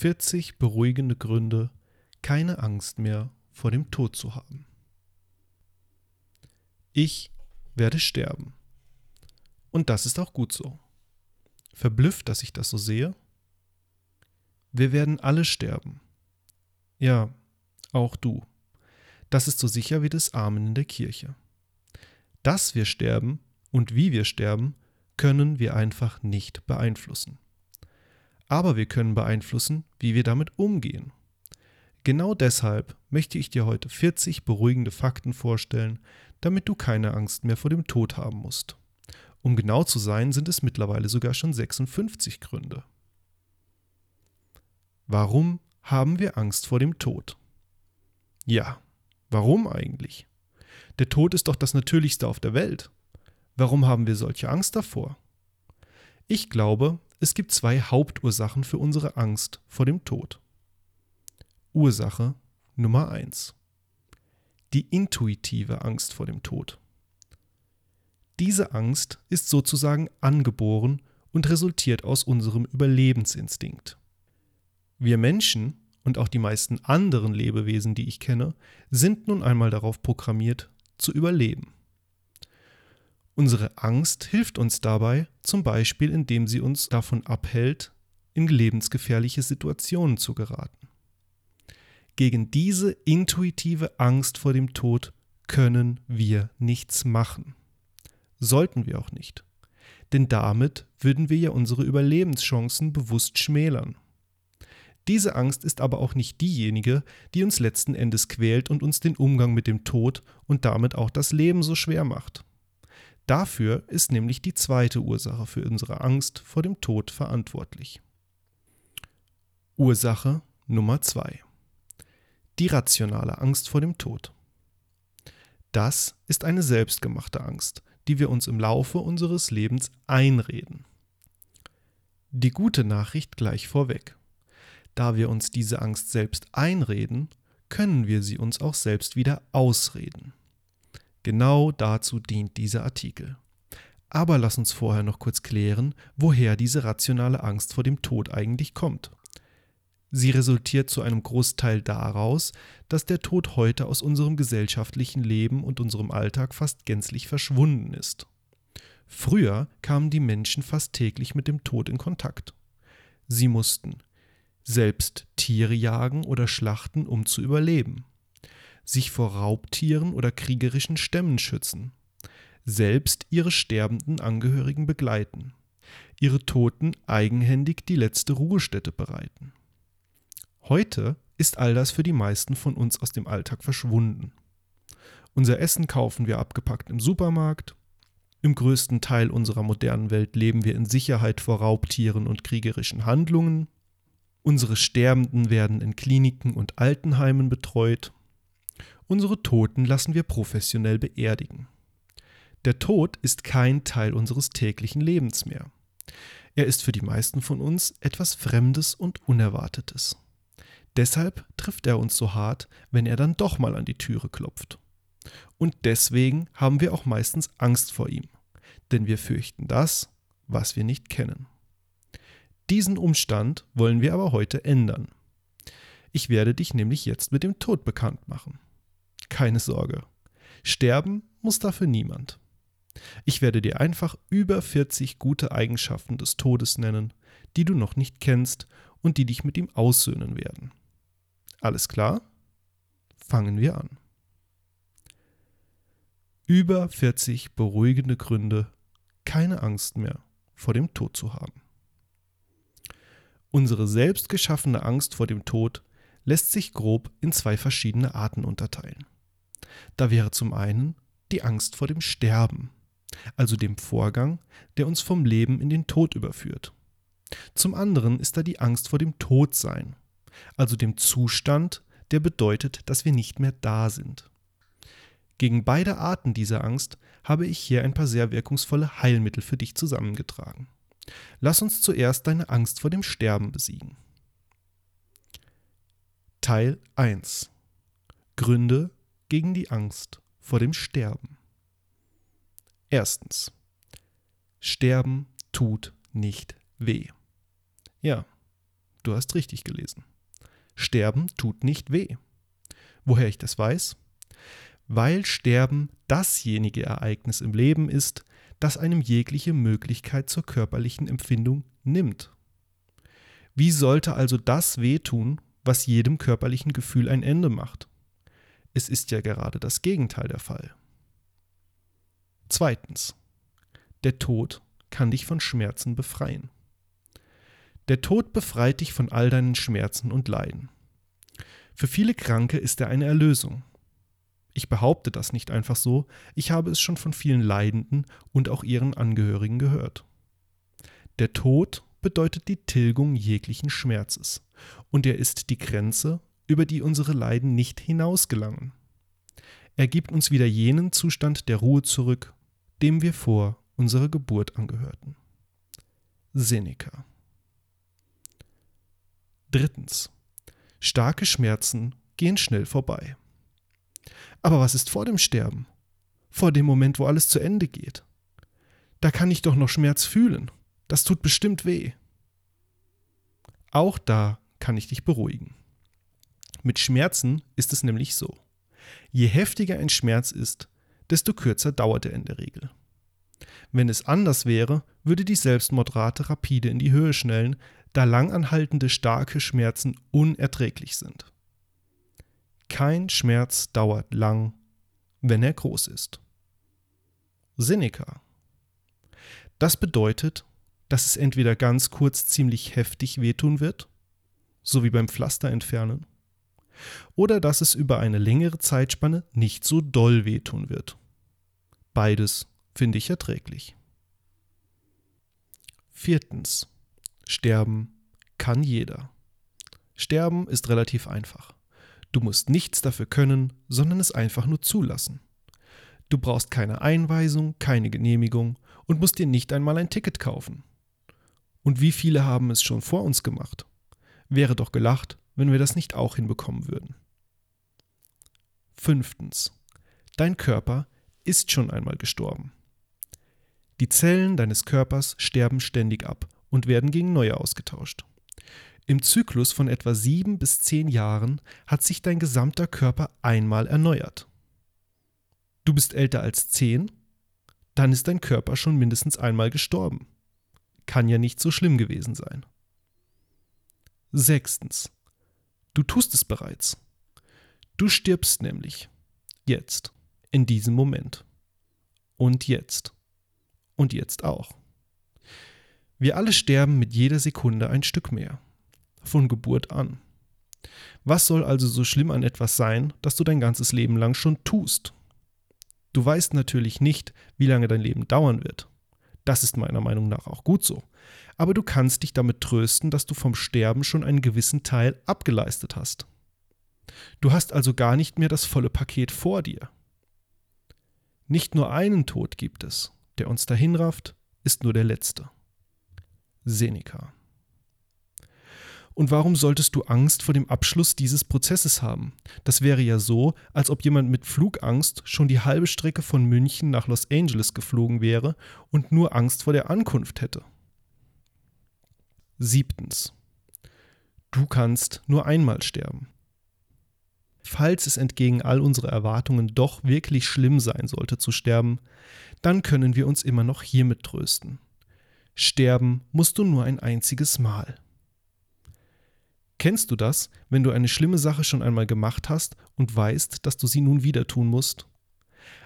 40 beruhigende Gründe, keine Angst mehr vor dem Tod zu haben. Ich werde sterben. Und das ist auch gut so. Verblüfft, dass ich das so sehe? Wir werden alle sterben. Ja, auch du. Das ist so sicher wie das Amen in der Kirche. Dass wir sterben und wie wir sterben, können wir einfach nicht beeinflussen. Aber wir können beeinflussen, wie wir damit umgehen. Genau deshalb möchte ich dir heute 40 beruhigende Fakten vorstellen, damit du keine Angst mehr vor dem Tod haben musst. Um genau zu sein, sind es mittlerweile sogar schon 56 Gründe. Warum haben wir Angst vor dem Tod? Ja, warum eigentlich? Der Tod ist doch das Natürlichste auf der Welt. Warum haben wir solche Angst davor? Ich glaube, es gibt zwei Hauptursachen für unsere Angst vor dem Tod. Ursache Nummer 1. Die intuitive Angst vor dem Tod. Diese Angst ist sozusagen angeboren und resultiert aus unserem Überlebensinstinkt. Wir Menschen und auch die meisten anderen Lebewesen, die ich kenne, sind nun einmal darauf programmiert, zu überleben. Unsere Angst hilft uns dabei, zum Beispiel indem sie uns davon abhält, in lebensgefährliche Situationen zu geraten. Gegen diese intuitive Angst vor dem Tod können wir nichts machen. Sollten wir auch nicht. Denn damit würden wir ja unsere Überlebenschancen bewusst schmälern. Diese Angst ist aber auch nicht diejenige, die uns letzten Endes quält und uns den Umgang mit dem Tod und damit auch das Leben so schwer macht. Dafür ist nämlich die zweite Ursache für unsere Angst vor dem Tod verantwortlich. Ursache Nummer zwei die rationale Angst vor dem Tod. Das ist eine selbstgemachte Angst, die wir uns im Laufe unseres Lebens einreden. Die gute Nachricht gleich vorweg. Da wir uns diese Angst selbst einreden, können wir sie uns auch selbst wieder ausreden. Genau dazu dient dieser Artikel. Aber lass uns vorher noch kurz klären, woher diese rationale Angst vor dem Tod eigentlich kommt. Sie resultiert zu einem Großteil daraus, dass der Tod heute aus unserem gesellschaftlichen Leben und unserem Alltag fast gänzlich verschwunden ist. Früher kamen die Menschen fast täglich mit dem Tod in Kontakt. Sie mussten selbst Tiere jagen oder schlachten, um zu überleben, sich vor Raubtieren oder kriegerischen Stämmen schützen, selbst ihre sterbenden Angehörigen begleiten, ihre Toten eigenhändig die letzte Ruhestätte bereiten. Heute ist all das für die meisten von uns aus dem Alltag verschwunden. Unser Essen kaufen wir abgepackt im Supermarkt. Im größten Teil unserer modernen Welt leben wir in Sicherheit vor Raubtieren und kriegerischen Handlungen. Unsere Sterbenden werden in Kliniken und Altenheimen betreut. Unsere Toten lassen wir professionell beerdigen. Der Tod ist kein Teil unseres täglichen Lebens mehr. Er ist für die meisten von uns etwas Fremdes und Unerwartetes. Deshalb trifft er uns so hart, wenn er dann doch mal an die Türe klopft. Und deswegen haben wir auch meistens Angst vor ihm, denn wir fürchten das, was wir nicht kennen. Diesen Umstand wollen wir aber heute ändern. Ich werde dich nämlich jetzt mit dem Tod bekannt machen. Keine Sorge, sterben muss dafür niemand. Ich werde dir einfach über 40 gute Eigenschaften des Todes nennen, die du noch nicht kennst und die dich mit ihm aussöhnen werden. Alles klar? Fangen wir an. Über 40 beruhigende Gründe, keine Angst mehr vor dem Tod zu haben. Unsere selbst geschaffene Angst vor dem Tod lässt sich grob in zwei verschiedene Arten unterteilen. Da wäre zum einen die Angst vor dem Sterben, also dem Vorgang, der uns vom Leben in den Tod überführt. Zum anderen ist da die Angst vor dem Todsein, also dem Zustand, der bedeutet, dass wir nicht mehr da sind. Gegen beide Arten dieser Angst habe ich hier ein paar sehr wirkungsvolle Heilmittel für dich zusammengetragen. Lass uns zuerst deine Angst vor dem Sterben besiegen. Teil 1 Gründe gegen die Angst vor dem Sterben. Erstens. Sterben tut nicht weh. Ja, du hast richtig gelesen. Sterben tut nicht weh. Woher ich das weiß? Weil Sterben dasjenige Ereignis im Leben ist, das einem jegliche Möglichkeit zur körperlichen Empfindung nimmt. Wie sollte also das wehtun, was jedem körperlichen Gefühl ein Ende macht? Es ist ja gerade das Gegenteil der Fall. Zweitens. Der Tod kann dich von Schmerzen befreien. Der Tod befreit dich von all deinen Schmerzen und Leiden. Für viele Kranke ist er eine Erlösung. Ich behaupte das nicht einfach so, ich habe es schon von vielen Leidenden und auch ihren Angehörigen gehört. Der Tod bedeutet die Tilgung jeglichen Schmerzes, und er ist die Grenze, über die unsere Leiden nicht hinausgelangen. Er gibt uns wieder jenen Zustand der Ruhe zurück, dem wir vor unserer Geburt angehörten. Seneca. Drittens. Starke Schmerzen gehen schnell vorbei. Aber was ist vor dem Sterben? Vor dem Moment, wo alles zu Ende geht? Da kann ich doch noch Schmerz fühlen. Das tut bestimmt weh. Auch da kann ich dich beruhigen. Mit Schmerzen ist es nämlich so. Je heftiger ein Schmerz ist, desto kürzer dauert er in der Regel. Wenn es anders wäre, würde die Selbstmordrate rapide in die Höhe schnellen, da langanhaltende starke Schmerzen unerträglich sind. Kein Schmerz dauert lang, wenn er groß ist. Seneca. Das bedeutet, dass es entweder ganz kurz ziemlich heftig wehtun wird, so wie beim Pflaster entfernen, oder dass es über eine längere Zeitspanne nicht so doll wehtun wird. Beides finde ich erträglich. Viertens. Sterben kann jeder. Sterben ist relativ einfach. Du musst nichts dafür können, sondern es einfach nur zulassen. Du brauchst keine Einweisung, keine Genehmigung und musst dir nicht einmal ein Ticket kaufen. Und wie viele haben es schon vor uns gemacht? Wäre doch gelacht, wenn wir das nicht auch hinbekommen würden. Fünftens. Dein Körper ist schon einmal gestorben. Die Zellen deines Körpers sterben ständig ab und werden gegen neue ausgetauscht. Im Zyklus von etwa sieben bis zehn Jahren hat sich dein gesamter Körper einmal erneuert. Du bist älter als zehn, dann ist dein Körper schon mindestens einmal gestorben. Kann ja nicht so schlimm gewesen sein. Sechstens. Du tust es bereits. Du stirbst nämlich. Jetzt. In diesem Moment. Und jetzt und jetzt auch. Wir alle sterben mit jeder Sekunde ein Stück mehr. Von Geburt an. Was soll also so schlimm an etwas sein, das du dein ganzes Leben lang schon tust? Du weißt natürlich nicht, wie lange dein Leben dauern wird. Das ist meiner Meinung nach auch gut so. Aber du kannst dich damit trösten, dass du vom Sterben schon einen gewissen Teil abgeleistet hast. Du hast also gar nicht mehr das volle Paket vor dir. Nicht nur einen Tod gibt es, der uns dahin rafft, ist nur der letzte. Seneca. Und warum solltest du Angst vor dem Abschluss dieses Prozesses haben? Das wäre ja so, als ob jemand mit Flugangst schon die halbe Strecke von München nach Los Angeles geflogen wäre und nur Angst vor der Ankunft hätte. Siebtens. Du kannst nur einmal sterben. Falls es entgegen all unserer Erwartungen doch wirklich schlimm sein sollte zu sterben, dann können wir uns immer noch hiermit trösten. Sterben musst du nur ein einziges Mal. Kennst du das, wenn du eine schlimme Sache schon einmal gemacht hast und weißt, dass du sie nun wieder tun musst?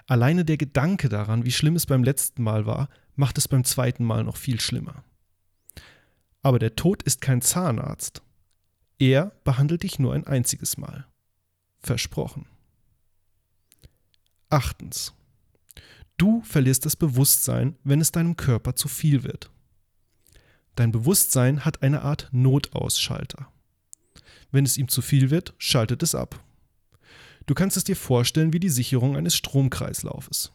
Alleine der Gedanke daran, wie schlimm es beim letzten Mal war, macht es beim zweiten Mal noch viel schlimmer. Aber der Tod ist kein Zahnarzt. Er behandelt dich nur ein einziges Mal. Versprochen. Achtens. Du verlierst das Bewusstsein, wenn es deinem Körper zu viel wird. Dein Bewusstsein hat eine Art Notausschalter. Wenn es ihm zu viel wird, schaltet es ab. Du kannst es dir vorstellen wie die Sicherung eines Stromkreislaufes.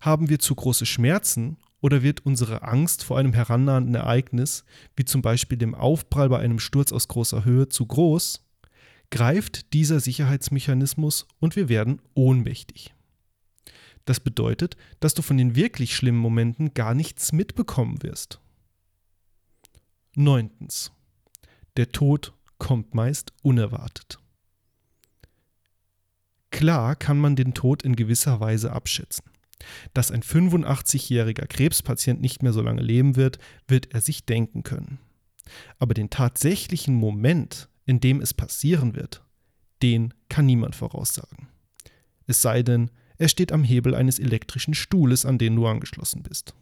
Haben wir zu große Schmerzen oder wird unsere Angst vor einem herannahenden Ereignis, wie zum Beispiel dem Aufprall bei einem Sturz aus großer Höhe, zu groß, greift dieser Sicherheitsmechanismus und wir werden ohnmächtig. Das bedeutet, dass du von den wirklich schlimmen Momenten gar nichts mitbekommen wirst. Neuntens. Der Tod kommt meist unerwartet. Klar kann man den Tod in gewisser Weise abschätzen. Dass ein 85-jähriger Krebspatient nicht mehr so lange leben wird, wird er sich denken können. Aber den tatsächlichen Moment, in dem es passieren wird, den kann niemand voraussagen. Es sei denn, er steht am Hebel eines elektrischen Stuhles, an den du angeschlossen bist.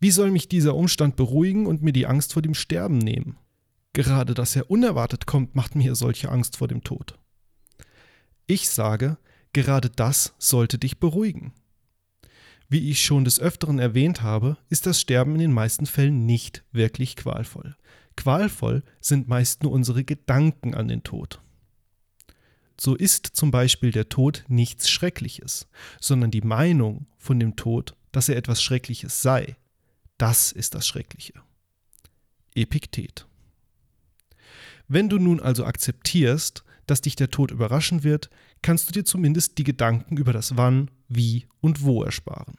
Wie soll mich dieser Umstand beruhigen und mir die Angst vor dem Sterben nehmen? Gerade dass er unerwartet kommt, macht mir solche Angst vor dem Tod. Ich sage, gerade das sollte dich beruhigen. Wie ich schon des Öfteren erwähnt habe, ist das Sterben in den meisten Fällen nicht wirklich qualvoll. Qualvoll sind meist nur unsere Gedanken an den Tod. So ist zum Beispiel der Tod nichts Schreckliches, sondern die Meinung von dem Tod, dass er etwas Schreckliches sei. Das ist das Schreckliche. Epiktet. Wenn du nun also akzeptierst, dass dich der Tod überraschen wird, kannst du dir zumindest die Gedanken über das Wann, Wie und Wo ersparen.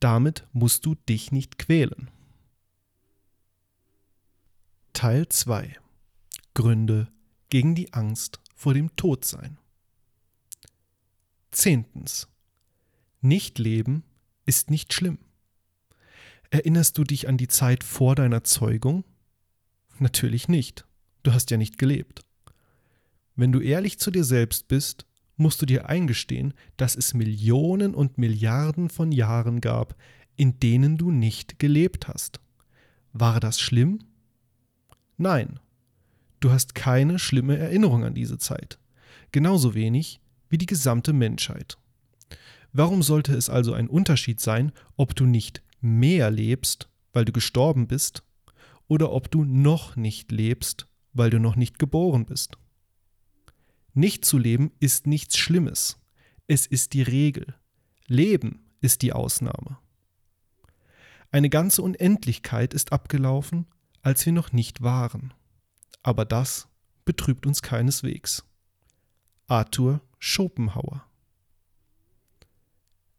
Damit musst du dich nicht quälen. Teil 2 Gründe gegen die Angst vor dem Todsein. Zehntens. Nicht leben ist nicht schlimm. Erinnerst du dich an die Zeit vor deiner Zeugung? Natürlich nicht. Du hast ja nicht gelebt. Wenn du ehrlich zu dir selbst bist, musst du dir eingestehen, dass es Millionen und Milliarden von Jahren gab, in denen du nicht gelebt hast. War das schlimm? Nein. Du hast keine schlimme Erinnerung an diese Zeit. Genauso wenig wie die gesamte Menschheit. Warum sollte es also ein Unterschied sein, ob du nicht mehr lebst, weil du gestorben bist, oder ob du noch nicht lebst, weil du noch nicht geboren bist? Nicht zu leben ist nichts Schlimmes. Es ist die Regel. Leben ist die Ausnahme. Eine ganze Unendlichkeit ist abgelaufen, als wir noch nicht waren. Aber das betrübt uns keineswegs. Arthur Schopenhauer.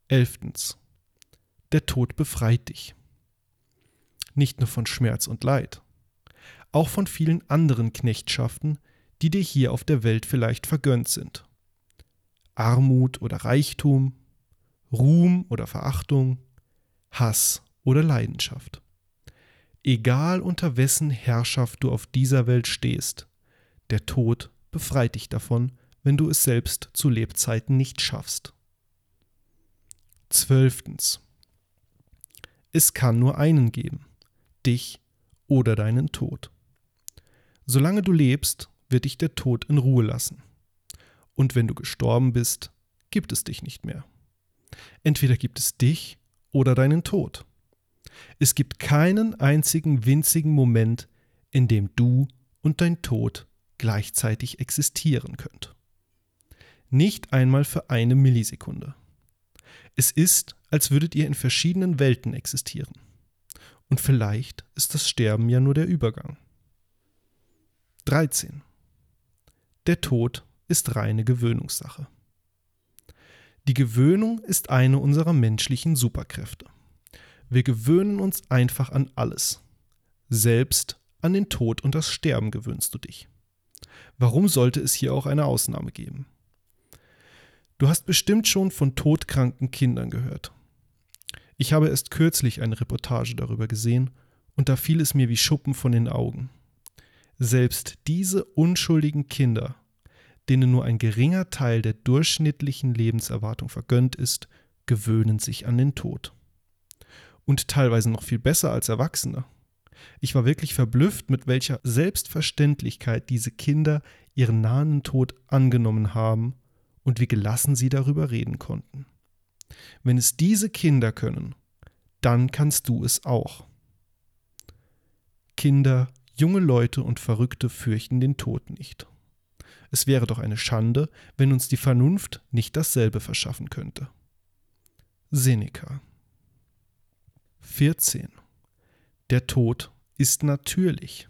Elftens. Der Tod befreit dich. Nicht nur von Schmerz und Leid, auch von vielen anderen Knechtschaften, die dir hier auf der Welt vielleicht vergönnt sind. Armut oder Reichtum, Ruhm oder Verachtung, Hass oder Leidenschaft. Egal unter wessen Herrschaft du auf dieser Welt stehst, der Tod befreit dich davon, wenn du es selbst zu Lebzeiten nicht schaffst. Zwölftens. Es kann nur einen geben, dich oder deinen Tod. Solange du lebst, wird dich der Tod in Ruhe lassen. Und wenn du gestorben bist, gibt es dich nicht mehr. Entweder gibt es dich oder deinen Tod. Es gibt keinen einzigen winzigen Moment, in dem du und dein Tod gleichzeitig existieren könnt. Nicht einmal für eine Millisekunde. Es ist, als würdet ihr in verschiedenen Welten existieren. Und vielleicht ist das Sterben ja nur der Übergang. 13. Der Tod ist reine Gewöhnungssache. Die Gewöhnung ist eine unserer menschlichen Superkräfte. Wir gewöhnen uns einfach an alles. Selbst an den Tod und das Sterben gewöhnst du dich. Warum sollte es hier auch eine Ausnahme geben? Du hast bestimmt schon von todkranken Kindern gehört. Ich habe erst kürzlich eine Reportage darüber gesehen und da fiel es mir wie Schuppen von den Augen. Selbst diese unschuldigen Kinder, denen nur ein geringer Teil der durchschnittlichen Lebenserwartung vergönnt ist, gewöhnen sich an den Tod. Und teilweise noch viel besser als Erwachsene. Ich war wirklich verblüfft, mit welcher Selbstverständlichkeit diese Kinder ihren nahen Tod angenommen haben und wie gelassen sie darüber reden konnten. Wenn es diese Kinder können, dann kannst du es auch. Kinder Junge Leute und Verrückte fürchten den Tod nicht. Es wäre doch eine Schande, wenn uns die Vernunft nicht dasselbe verschaffen könnte. Seneca 14. Der Tod ist natürlich.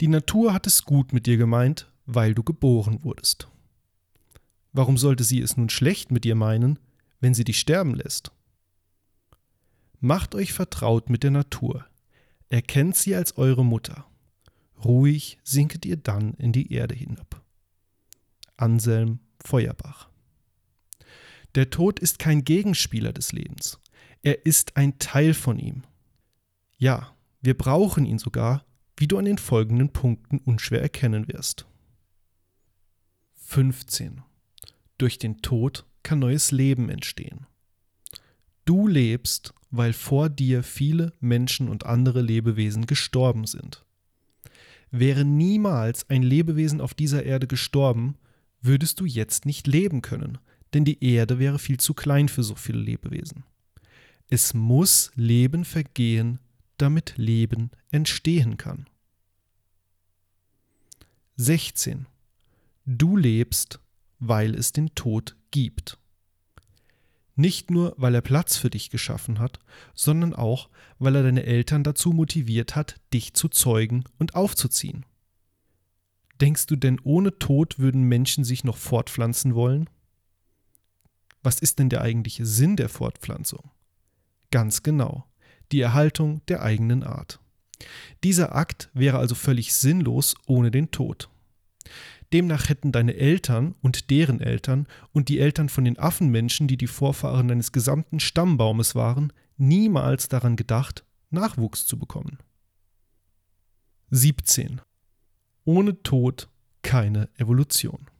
Die Natur hat es gut mit dir gemeint, weil du geboren wurdest. Warum sollte sie es nun schlecht mit dir meinen, wenn sie dich sterben lässt? Macht euch vertraut mit der Natur, Erkennt sie als eure Mutter. Ruhig sinket ihr dann in die Erde hinab. Anselm Feuerbach Der Tod ist kein Gegenspieler des Lebens. Er ist ein Teil von ihm. Ja, wir brauchen ihn sogar, wie du an den folgenden Punkten unschwer erkennen wirst. 15. Durch den Tod kann neues Leben entstehen. Du lebst, weil vor dir viele Menschen und andere Lebewesen gestorben sind. Wäre niemals ein Lebewesen auf dieser Erde gestorben, würdest du jetzt nicht leben können, denn die Erde wäre viel zu klein für so viele Lebewesen. Es muss Leben vergehen, damit Leben entstehen kann. 16. Du lebst, weil es den Tod gibt. Nicht nur, weil er Platz für dich geschaffen hat, sondern auch, weil er deine Eltern dazu motiviert hat, dich zu zeugen und aufzuziehen. Denkst du denn, ohne Tod würden Menschen sich noch fortpflanzen wollen? Was ist denn der eigentliche Sinn der Fortpflanzung? Ganz genau, die Erhaltung der eigenen Art. Dieser Akt wäre also völlig sinnlos ohne den Tod. Demnach hätten deine Eltern und deren Eltern und die Eltern von den Affenmenschen, die die Vorfahren deines gesamten Stammbaumes waren, niemals daran gedacht, Nachwuchs zu bekommen. 17. Ohne Tod keine Evolution.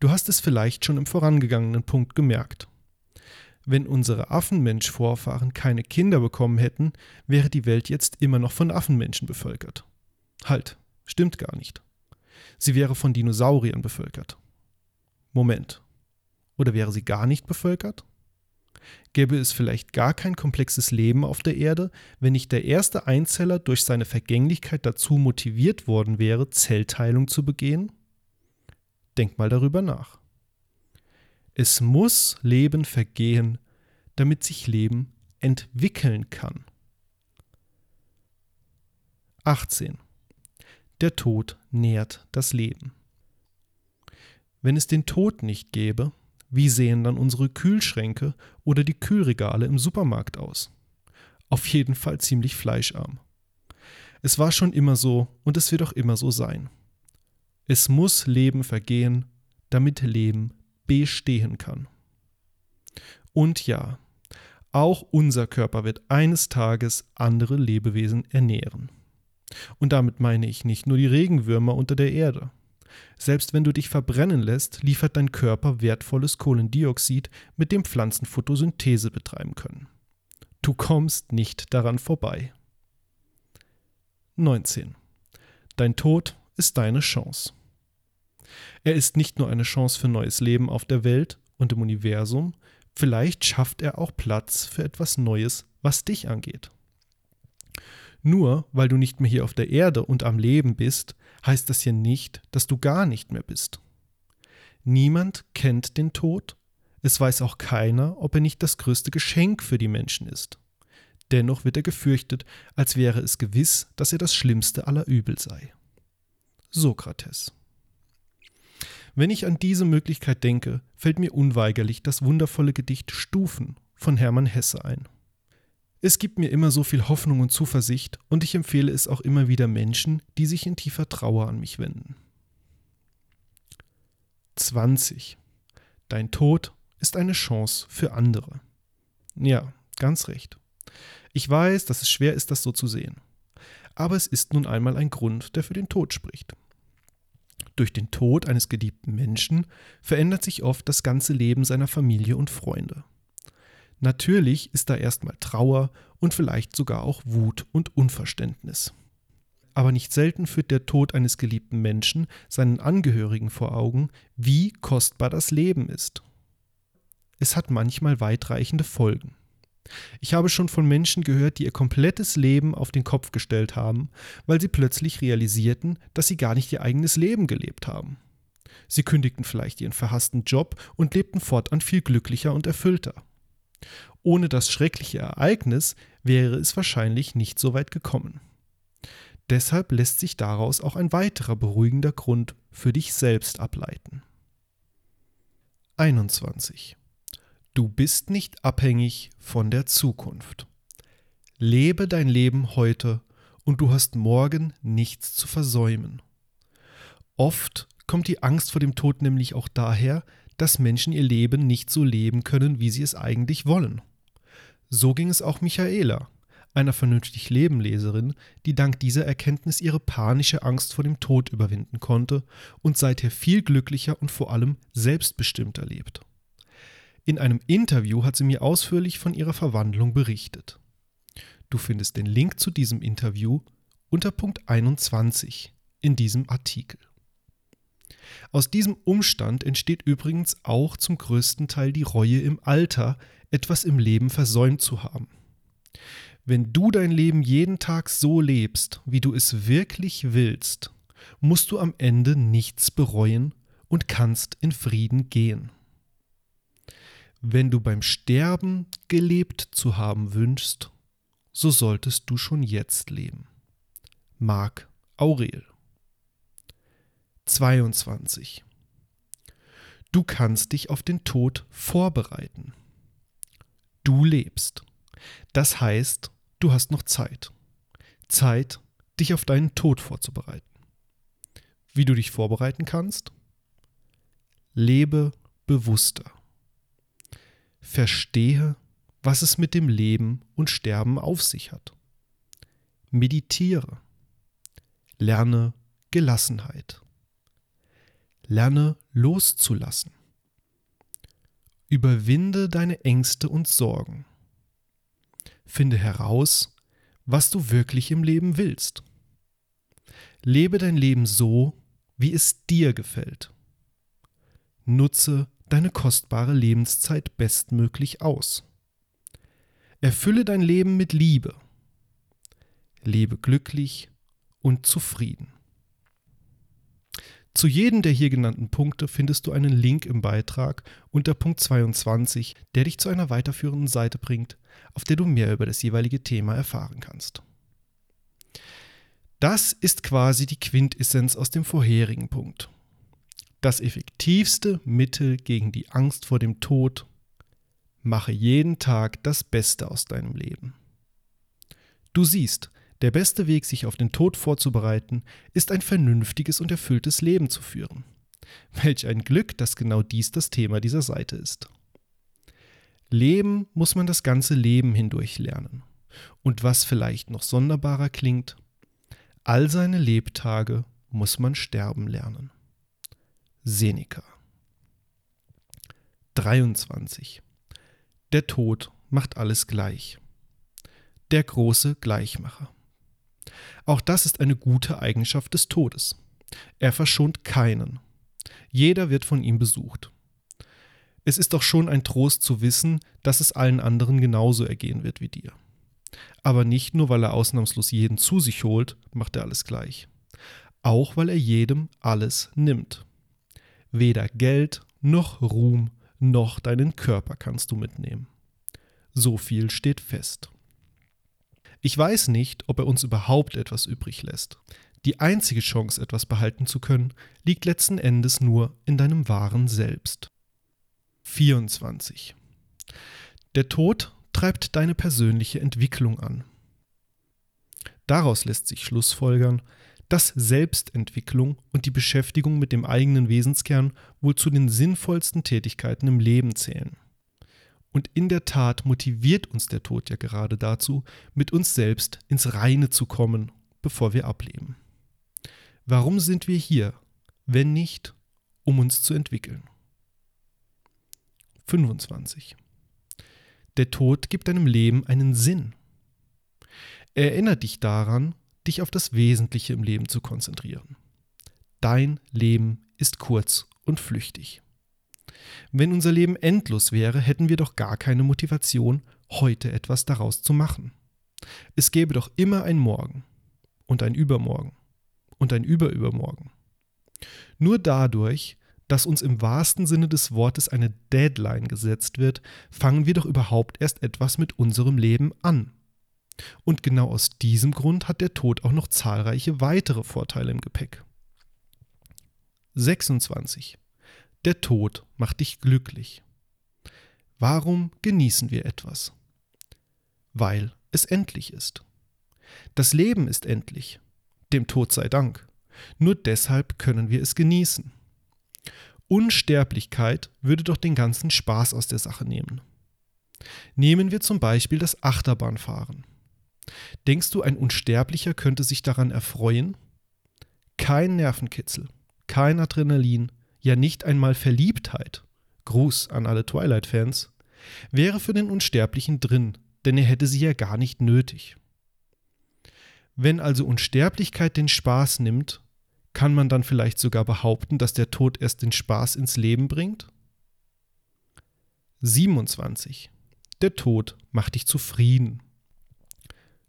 Du hast es vielleicht schon im vorangegangenen Punkt gemerkt. Wenn unsere Affenmensch-Vorfahren keine Kinder bekommen hätten, wäre die Welt jetzt immer noch von Affenmenschen bevölkert. Halt, stimmt gar nicht. Sie wäre von Dinosauriern bevölkert. Moment. Oder wäre sie gar nicht bevölkert? Gäbe es vielleicht gar kein komplexes Leben auf der Erde, wenn nicht der erste Einzeller durch seine Vergänglichkeit dazu motiviert worden wäre, Zellteilung zu begehen? Denk mal darüber nach. Es muss Leben vergehen, damit sich Leben entwickeln kann. 18. Der Tod nährt das Leben. Wenn es den Tod nicht gäbe, wie sehen dann unsere Kühlschränke oder die Kühlregale im Supermarkt aus? Auf jeden Fall ziemlich fleischarm. Es war schon immer so und es wird auch immer so sein. Es muss Leben vergehen, damit Leben bestehen kann. Und ja, auch unser Körper wird eines Tages andere Lebewesen ernähren. Und damit meine ich nicht nur die Regenwürmer unter der Erde. Selbst wenn du dich verbrennen lässt, liefert dein Körper wertvolles Kohlendioxid, mit dem Pflanzen Photosynthese betreiben können. Du kommst nicht daran vorbei. 19. Dein Tod ist deine Chance. Er ist nicht nur eine Chance für neues Leben auf der Welt und im Universum, vielleicht schafft er auch Platz für etwas Neues, was dich angeht. Nur weil du nicht mehr hier auf der Erde und am Leben bist, heißt das ja nicht, dass du gar nicht mehr bist. Niemand kennt den Tod, es weiß auch keiner, ob er nicht das größte Geschenk für die Menschen ist. Dennoch wird er gefürchtet, als wäre es gewiss, dass er das schlimmste aller Übel sei. Sokrates. Wenn ich an diese Möglichkeit denke, fällt mir unweigerlich das wundervolle Gedicht Stufen von Hermann Hesse ein. Es gibt mir immer so viel Hoffnung und Zuversicht und ich empfehle es auch immer wieder Menschen, die sich in tiefer Trauer an mich wenden. 20. Dein Tod ist eine Chance für andere. Ja, ganz recht. Ich weiß, dass es schwer ist, das so zu sehen. Aber es ist nun einmal ein Grund, der für den Tod spricht. Durch den Tod eines geliebten Menschen verändert sich oft das ganze Leben seiner Familie und Freunde. Natürlich ist da erstmal Trauer und vielleicht sogar auch Wut und Unverständnis. Aber nicht selten führt der Tod eines geliebten Menschen seinen Angehörigen vor Augen, wie kostbar das Leben ist. Es hat manchmal weitreichende Folgen. Ich habe schon von Menschen gehört, die ihr komplettes Leben auf den Kopf gestellt haben, weil sie plötzlich realisierten, dass sie gar nicht ihr eigenes Leben gelebt haben. Sie kündigten vielleicht ihren verhassten Job und lebten fortan viel glücklicher und erfüllter. Ohne das schreckliche Ereignis wäre es wahrscheinlich nicht so weit gekommen. Deshalb lässt sich daraus auch ein weiterer beruhigender Grund für dich selbst ableiten. 21. Du bist nicht abhängig von der Zukunft. Lebe dein Leben heute und du hast morgen nichts zu versäumen. Oft kommt die Angst vor dem Tod nämlich auch daher, dass Menschen ihr Leben nicht so leben können, wie sie es eigentlich wollen. So ging es auch Michaela, einer vernünftig Lebenleserin, die dank dieser Erkenntnis ihre panische Angst vor dem Tod überwinden konnte und seither viel glücklicher und vor allem selbstbestimmter lebt. In einem Interview hat sie mir ausführlich von ihrer Verwandlung berichtet. Du findest den Link zu diesem Interview unter Punkt 21 in diesem Artikel. Aus diesem Umstand entsteht übrigens auch zum größten Teil die Reue im Alter, etwas im Leben versäumt zu haben. Wenn du dein Leben jeden Tag so lebst, wie du es wirklich willst, musst du am Ende nichts bereuen und kannst in Frieden gehen. Wenn du beim Sterben gelebt zu haben wünschst, so solltest du schon jetzt leben. Marc Aurel 22. Du kannst dich auf den Tod vorbereiten. Du lebst. Das heißt, du hast noch Zeit. Zeit, dich auf deinen Tod vorzubereiten. Wie du dich vorbereiten kannst? Lebe bewusster. Verstehe, was es mit dem Leben und Sterben auf sich hat. Meditiere. Lerne Gelassenheit. Lerne loszulassen. Überwinde deine Ängste und Sorgen. Finde heraus, was du wirklich im Leben willst. Lebe dein Leben so, wie es dir gefällt. Nutze deine kostbare Lebenszeit bestmöglich aus. Erfülle dein Leben mit Liebe. Lebe glücklich und zufrieden. Zu jedem der hier genannten Punkte findest du einen Link im Beitrag unter Punkt 22, der dich zu einer weiterführenden Seite bringt, auf der du mehr über das jeweilige Thema erfahren kannst. Das ist quasi die Quintessenz aus dem vorherigen Punkt. Das effektivste Mittel gegen die Angst vor dem Tod. Mache jeden Tag das Beste aus deinem Leben. Du siehst, der beste Weg, sich auf den Tod vorzubereiten, ist ein vernünftiges und erfülltes Leben zu führen. Welch ein Glück, dass genau dies das Thema dieser Seite ist. Leben muss man das ganze Leben hindurch lernen. Und was vielleicht noch sonderbarer klingt, all seine Lebtage muss man sterben lernen. Seneca 23. Der Tod macht alles gleich. Der große Gleichmacher. Auch das ist eine gute Eigenschaft des Todes. Er verschont keinen. Jeder wird von ihm besucht. Es ist doch schon ein Trost zu wissen, dass es allen anderen genauso ergehen wird wie dir. Aber nicht nur, weil er ausnahmslos jeden zu sich holt, macht er alles gleich. Auch weil er jedem alles nimmt. Weder Geld noch Ruhm noch deinen Körper kannst du mitnehmen. So viel steht fest. Ich weiß nicht, ob er uns überhaupt etwas übrig lässt. Die einzige Chance, etwas behalten zu können, liegt letzten Endes nur in deinem wahren Selbst. 24. Der Tod treibt deine persönliche Entwicklung an. Daraus lässt sich schlussfolgern, dass Selbstentwicklung und die Beschäftigung mit dem eigenen Wesenskern wohl zu den sinnvollsten Tätigkeiten im Leben zählen. Und in der Tat motiviert uns der Tod ja gerade dazu, mit uns selbst ins Reine zu kommen, bevor wir ableben. Warum sind wir hier, wenn nicht, um uns zu entwickeln? 25. Der Tod gibt deinem Leben einen Sinn. Er erinnert dich daran, dich auf das Wesentliche im Leben zu konzentrieren. Dein Leben ist kurz und flüchtig. Wenn unser Leben endlos wäre, hätten wir doch gar keine Motivation, heute etwas daraus zu machen. Es gäbe doch immer ein Morgen und ein Übermorgen und ein Überübermorgen. Nur dadurch, dass uns im wahrsten Sinne des Wortes eine Deadline gesetzt wird, fangen wir doch überhaupt erst etwas mit unserem Leben an. Und genau aus diesem Grund hat der Tod auch noch zahlreiche weitere Vorteile im Gepäck. 26. Der Tod macht dich glücklich. Warum genießen wir etwas? Weil es endlich ist. Das Leben ist endlich. Dem Tod sei Dank. Nur deshalb können wir es genießen. Unsterblichkeit würde doch den ganzen Spaß aus der Sache nehmen. Nehmen wir zum Beispiel das Achterbahnfahren. Denkst du, ein Unsterblicher könnte sich daran erfreuen? Kein Nervenkitzel, kein Adrenalin, ja nicht einmal Verliebtheit. Gruß an alle Twilight-Fans. Wäre für den Unsterblichen drin, denn er hätte sie ja gar nicht nötig. Wenn also Unsterblichkeit den Spaß nimmt, kann man dann vielleicht sogar behaupten, dass der Tod erst den Spaß ins Leben bringt? 27. Der Tod macht dich zufrieden.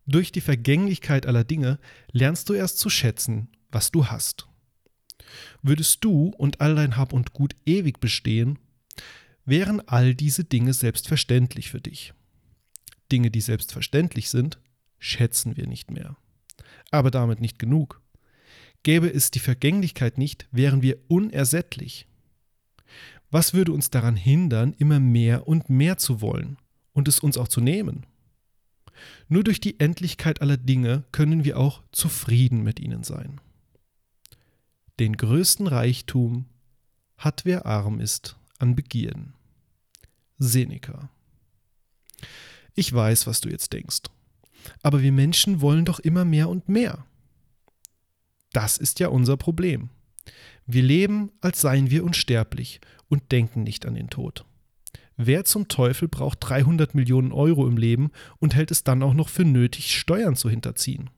Durch die Vergänglichkeit aller Dinge lernst du erst zu schätzen, was du hast. Würdest du und all dein Hab und Gut ewig bestehen, wären all diese Dinge selbstverständlich für dich. Dinge, die selbstverständlich sind, schätzen wir nicht mehr. Aber damit nicht genug. Gäbe es die Vergänglichkeit nicht, wären wir unersättlich. Was würde uns daran hindern, immer mehr und mehr zu wollen und es uns auch zu nehmen? Nur durch die Endlichkeit aller Dinge können wir auch zufrieden mit ihnen sein. Den größten Reichtum hat wer arm ist an Begierden. Seneca. Ich weiß, was du jetzt denkst. Aber wir Menschen wollen doch immer mehr und mehr. Das ist ja unser Problem. Wir leben, als seien wir unsterblich und denken nicht an den Tod. Wer zum Teufel braucht 300 Millionen Euro im Leben und hält es dann auch noch für nötig, Steuern zu hinterziehen?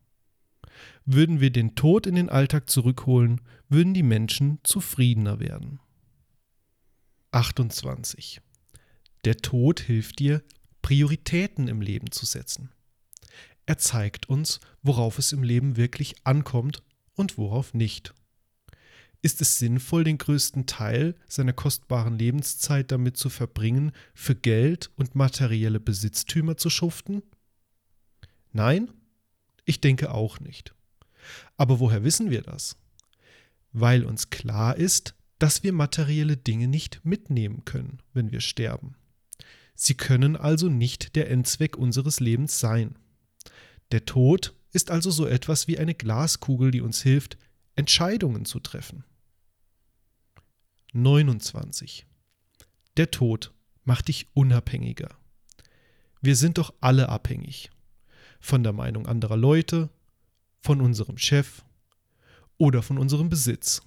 Würden wir den Tod in den Alltag zurückholen, würden die Menschen zufriedener werden. 28. Der Tod hilft dir, Prioritäten im Leben zu setzen. Er zeigt uns, worauf es im Leben wirklich ankommt und worauf nicht. Ist es sinnvoll, den größten Teil seiner kostbaren Lebenszeit damit zu verbringen, für Geld und materielle Besitztümer zu schuften? Nein? Ich denke auch nicht. Aber woher wissen wir das? Weil uns klar ist, dass wir materielle Dinge nicht mitnehmen können, wenn wir sterben. Sie können also nicht der Endzweck unseres Lebens sein. Der Tod ist also so etwas wie eine Glaskugel, die uns hilft, Entscheidungen zu treffen. 29. Der Tod macht dich unabhängiger. Wir sind doch alle abhängig. Von der Meinung anderer Leute, von unserem Chef oder von unserem Besitz.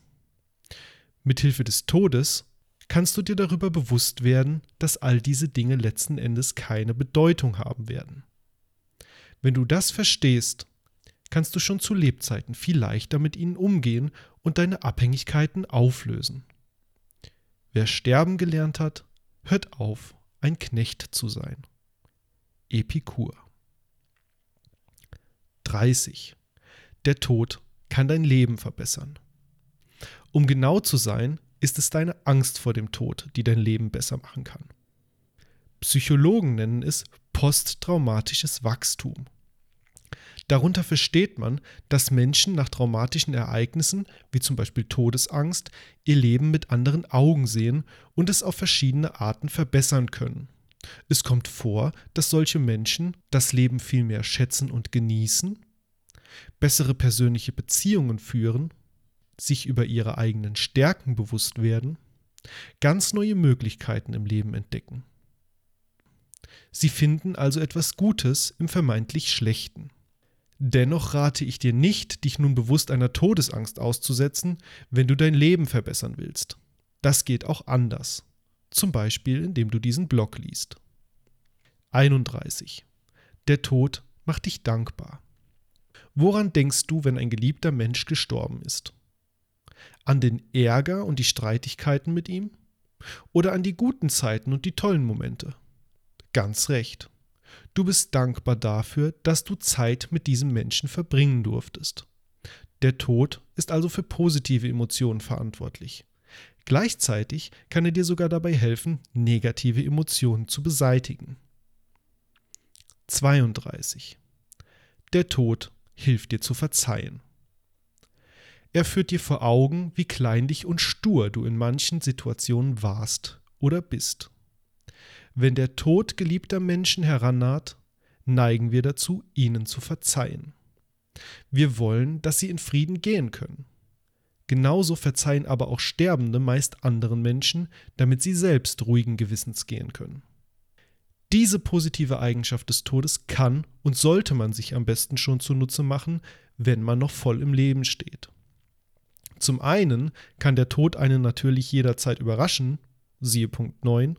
Mithilfe des Todes kannst du dir darüber bewusst werden, dass all diese Dinge letzten Endes keine Bedeutung haben werden. Wenn du das verstehst, kannst du schon zu Lebzeiten viel leichter mit ihnen umgehen und deine Abhängigkeiten auflösen. Wer sterben gelernt hat, hört auf, ein Knecht zu sein. Epikur 30. Der Tod kann dein Leben verbessern. Um genau zu sein, ist es deine Angst vor dem Tod, die dein Leben besser machen kann. Psychologen nennen es posttraumatisches Wachstum. Darunter versteht man, dass Menschen nach traumatischen Ereignissen, wie zum Beispiel Todesangst, ihr Leben mit anderen Augen sehen und es auf verschiedene Arten verbessern können. Es kommt vor, dass solche Menschen das Leben viel mehr schätzen und genießen, bessere persönliche Beziehungen führen, sich über ihre eigenen Stärken bewusst werden, ganz neue Möglichkeiten im Leben entdecken. Sie finden also etwas Gutes im vermeintlich Schlechten. Dennoch rate ich dir nicht, dich nun bewusst einer Todesangst auszusetzen, wenn du dein Leben verbessern willst. Das geht auch anders. Zum Beispiel, indem du diesen Blog liest. 31. Der Tod macht dich dankbar. Woran denkst du, wenn ein geliebter Mensch gestorben ist? An den Ärger und die Streitigkeiten mit ihm? Oder an die guten Zeiten und die tollen Momente? Ganz recht. Du bist dankbar dafür, dass du Zeit mit diesem Menschen verbringen durftest. Der Tod ist also für positive Emotionen verantwortlich. Gleichzeitig kann er dir sogar dabei helfen, negative Emotionen zu beseitigen. 32. Der Tod hilft dir zu verzeihen. Er führt dir vor Augen, wie kleinlich und stur du in manchen Situationen warst oder bist. Wenn der Tod geliebter Menschen herannaht, neigen wir dazu, ihnen zu verzeihen. Wir wollen, dass sie in Frieden gehen können. Genauso verzeihen aber auch Sterbende meist anderen Menschen, damit sie selbst ruhigen Gewissens gehen können. Diese positive Eigenschaft des Todes kann und sollte man sich am besten schon zunutze machen, wenn man noch voll im Leben steht. Zum einen kann der Tod einen natürlich jederzeit überraschen, siehe Punkt 9,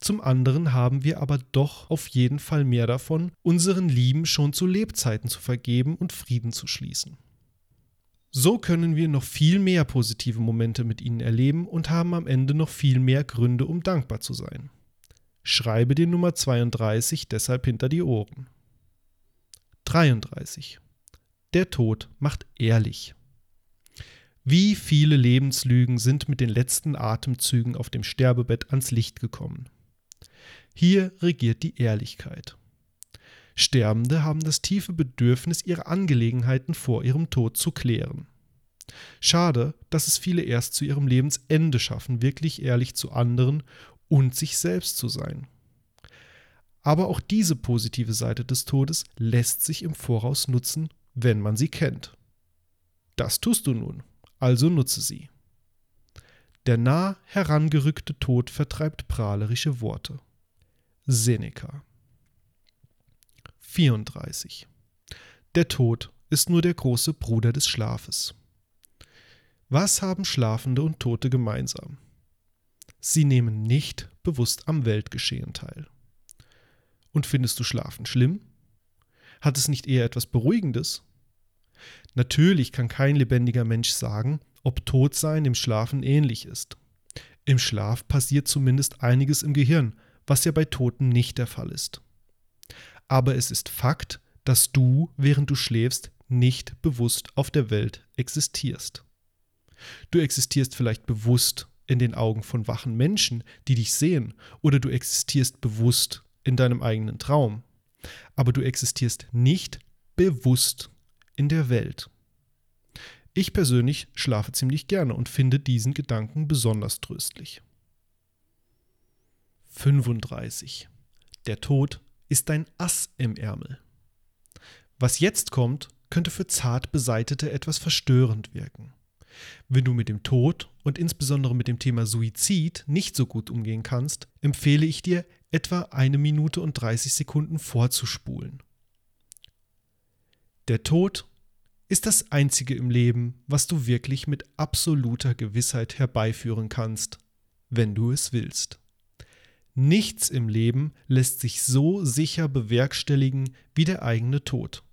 zum anderen haben wir aber doch auf jeden Fall mehr davon, unseren Lieben schon zu Lebzeiten zu vergeben und Frieden zu schließen. So können wir noch viel mehr positive Momente mit ihnen erleben und haben am Ende noch viel mehr Gründe, um dankbar zu sein. Schreibe dir Nummer 32 deshalb hinter die Ohren. 33. Der Tod macht ehrlich. Wie viele Lebenslügen sind mit den letzten Atemzügen auf dem Sterbebett ans Licht gekommen? Hier regiert die Ehrlichkeit. Sterbende haben das tiefe Bedürfnis, ihre Angelegenheiten vor ihrem Tod zu klären. Schade, dass es viele erst zu ihrem Lebensende schaffen, wirklich ehrlich zu anderen und sich selbst zu sein. Aber auch diese positive Seite des Todes lässt sich im Voraus nutzen, wenn man sie kennt. Das tust du nun, also nutze sie. Der nah herangerückte Tod vertreibt prahlerische Worte. Seneca 34. Der Tod ist nur der große Bruder des Schlafes. Was haben Schlafende und Tote gemeinsam? Sie nehmen nicht bewusst am Weltgeschehen teil. Und findest du Schlafen schlimm? Hat es nicht eher etwas Beruhigendes? Natürlich kann kein lebendiger Mensch sagen, ob Todsein dem Schlafen ähnlich ist. Im Schlaf passiert zumindest einiges im Gehirn, was ja bei Toten nicht der Fall ist aber es ist Fakt, dass du, während du schläfst, nicht bewusst auf der Welt existierst. Du existierst vielleicht bewusst in den Augen von wachen Menschen, die dich sehen, oder du existierst bewusst in deinem eigenen Traum, aber du existierst nicht bewusst in der Welt. Ich persönlich schlafe ziemlich gerne und finde diesen Gedanken besonders tröstlich. 35. Der Tod ist dein Ass im Ärmel. Was jetzt kommt, könnte für zart Beseitete etwas verstörend wirken. Wenn du mit dem Tod und insbesondere mit dem Thema Suizid nicht so gut umgehen kannst, empfehle ich dir, etwa eine Minute und 30 Sekunden vorzuspulen. Der Tod ist das Einzige im Leben, was du wirklich mit absoluter Gewissheit herbeiführen kannst, wenn du es willst. Nichts im Leben lässt sich so sicher bewerkstelligen wie der eigene Tod.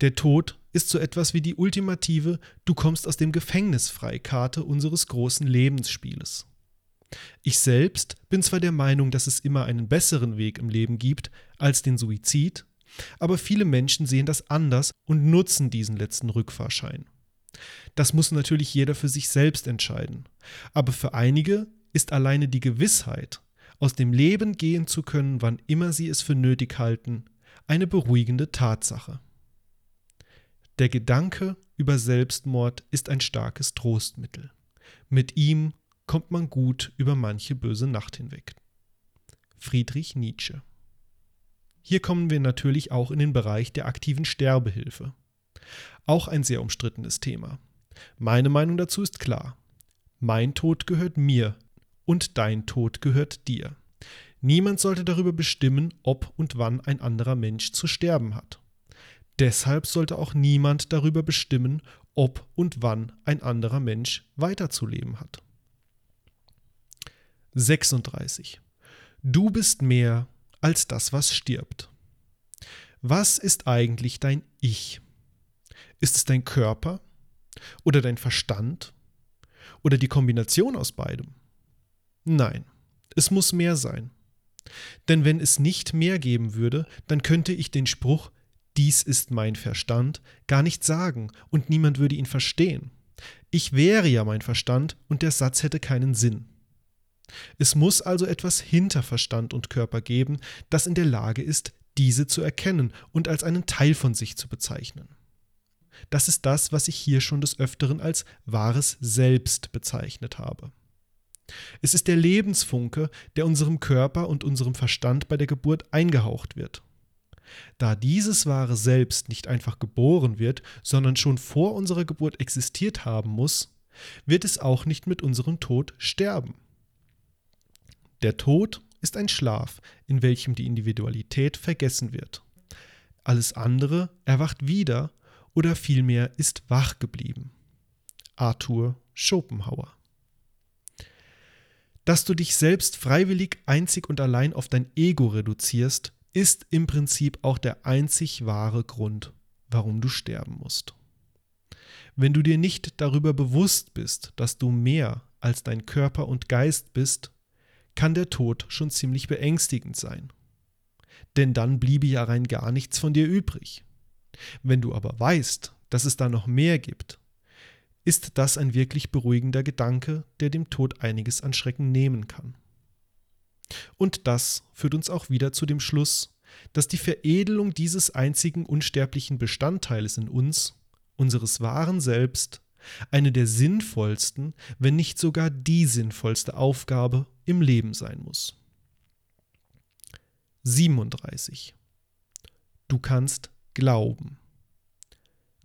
Der Tod ist so etwas wie die ultimative Du kommst aus dem Gefängnis Freikarte unseres großen Lebensspieles. Ich selbst bin zwar der Meinung, dass es immer einen besseren Weg im Leben gibt als den Suizid, aber viele Menschen sehen das anders und nutzen diesen letzten Rückfahrschein. Das muss natürlich jeder für sich selbst entscheiden, aber für einige ist alleine die Gewissheit, aus dem Leben gehen zu können, wann immer sie es für nötig halten, eine beruhigende Tatsache. Der Gedanke über Selbstmord ist ein starkes Trostmittel. Mit ihm kommt man gut über manche böse Nacht hinweg. Friedrich Nietzsche. Hier kommen wir natürlich auch in den Bereich der aktiven Sterbehilfe. Auch ein sehr umstrittenes Thema. Meine Meinung dazu ist klar. Mein Tod gehört mir, und dein Tod gehört dir. Niemand sollte darüber bestimmen, ob und wann ein anderer Mensch zu sterben hat. Deshalb sollte auch niemand darüber bestimmen, ob und wann ein anderer Mensch weiterzuleben hat. 36. Du bist mehr als das, was stirbt. Was ist eigentlich dein Ich? Ist es dein Körper oder dein Verstand oder die Kombination aus beidem? Nein, es muss mehr sein. Denn wenn es nicht mehr geben würde, dann könnte ich den Spruch Dies ist mein Verstand gar nicht sagen und niemand würde ihn verstehen. Ich wäre ja mein Verstand und der Satz hätte keinen Sinn. Es muss also etwas hinter Verstand und Körper geben, das in der Lage ist, diese zu erkennen und als einen Teil von sich zu bezeichnen. Das ist das, was ich hier schon des Öfteren als wahres Selbst bezeichnet habe. Es ist der Lebensfunke, der unserem Körper und unserem Verstand bei der Geburt eingehaucht wird. Da dieses wahre Selbst nicht einfach geboren wird, sondern schon vor unserer Geburt existiert haben muss, wird es auch nicht mit unserem Tod sterben. Der Tod ist ein Schlaf, in welchem die Individualität vergessen wird. Alles andere erwacht wieder oder vielmehr ist wach geblieben. Arthur Schopenhauer Dass du dich selbst freiwillig einzig und allein auf dein Ego reduzierst, ist im Prinzip auch der einzig wahre Grund, warum du sterben musst. Wenn du dir nicht darüber bewusst bist, dass du mehr als dein Körper und Geist bist, kann der Tod schon ziemlich beängstigend sein. Denn dann bliebe ja rein gar nichts von dir übrig. Wenn du aber weißt, dass es da noch mehr gibt, ist das ein wirklich beruhigender Gedanke, der dem Tod einiges an Schrecken nehmen kann. Und das führt uns auch wieder zu dem Schluss, dass die Veredelung dieses einzigen unsterblichen Bestandteiles in uns, unseres wahren Selbst, eine der sinnvollsten, wenn nicht sogar die sinnvollste Aufgabe im Leben sein muss. 37. Du kannst glauben.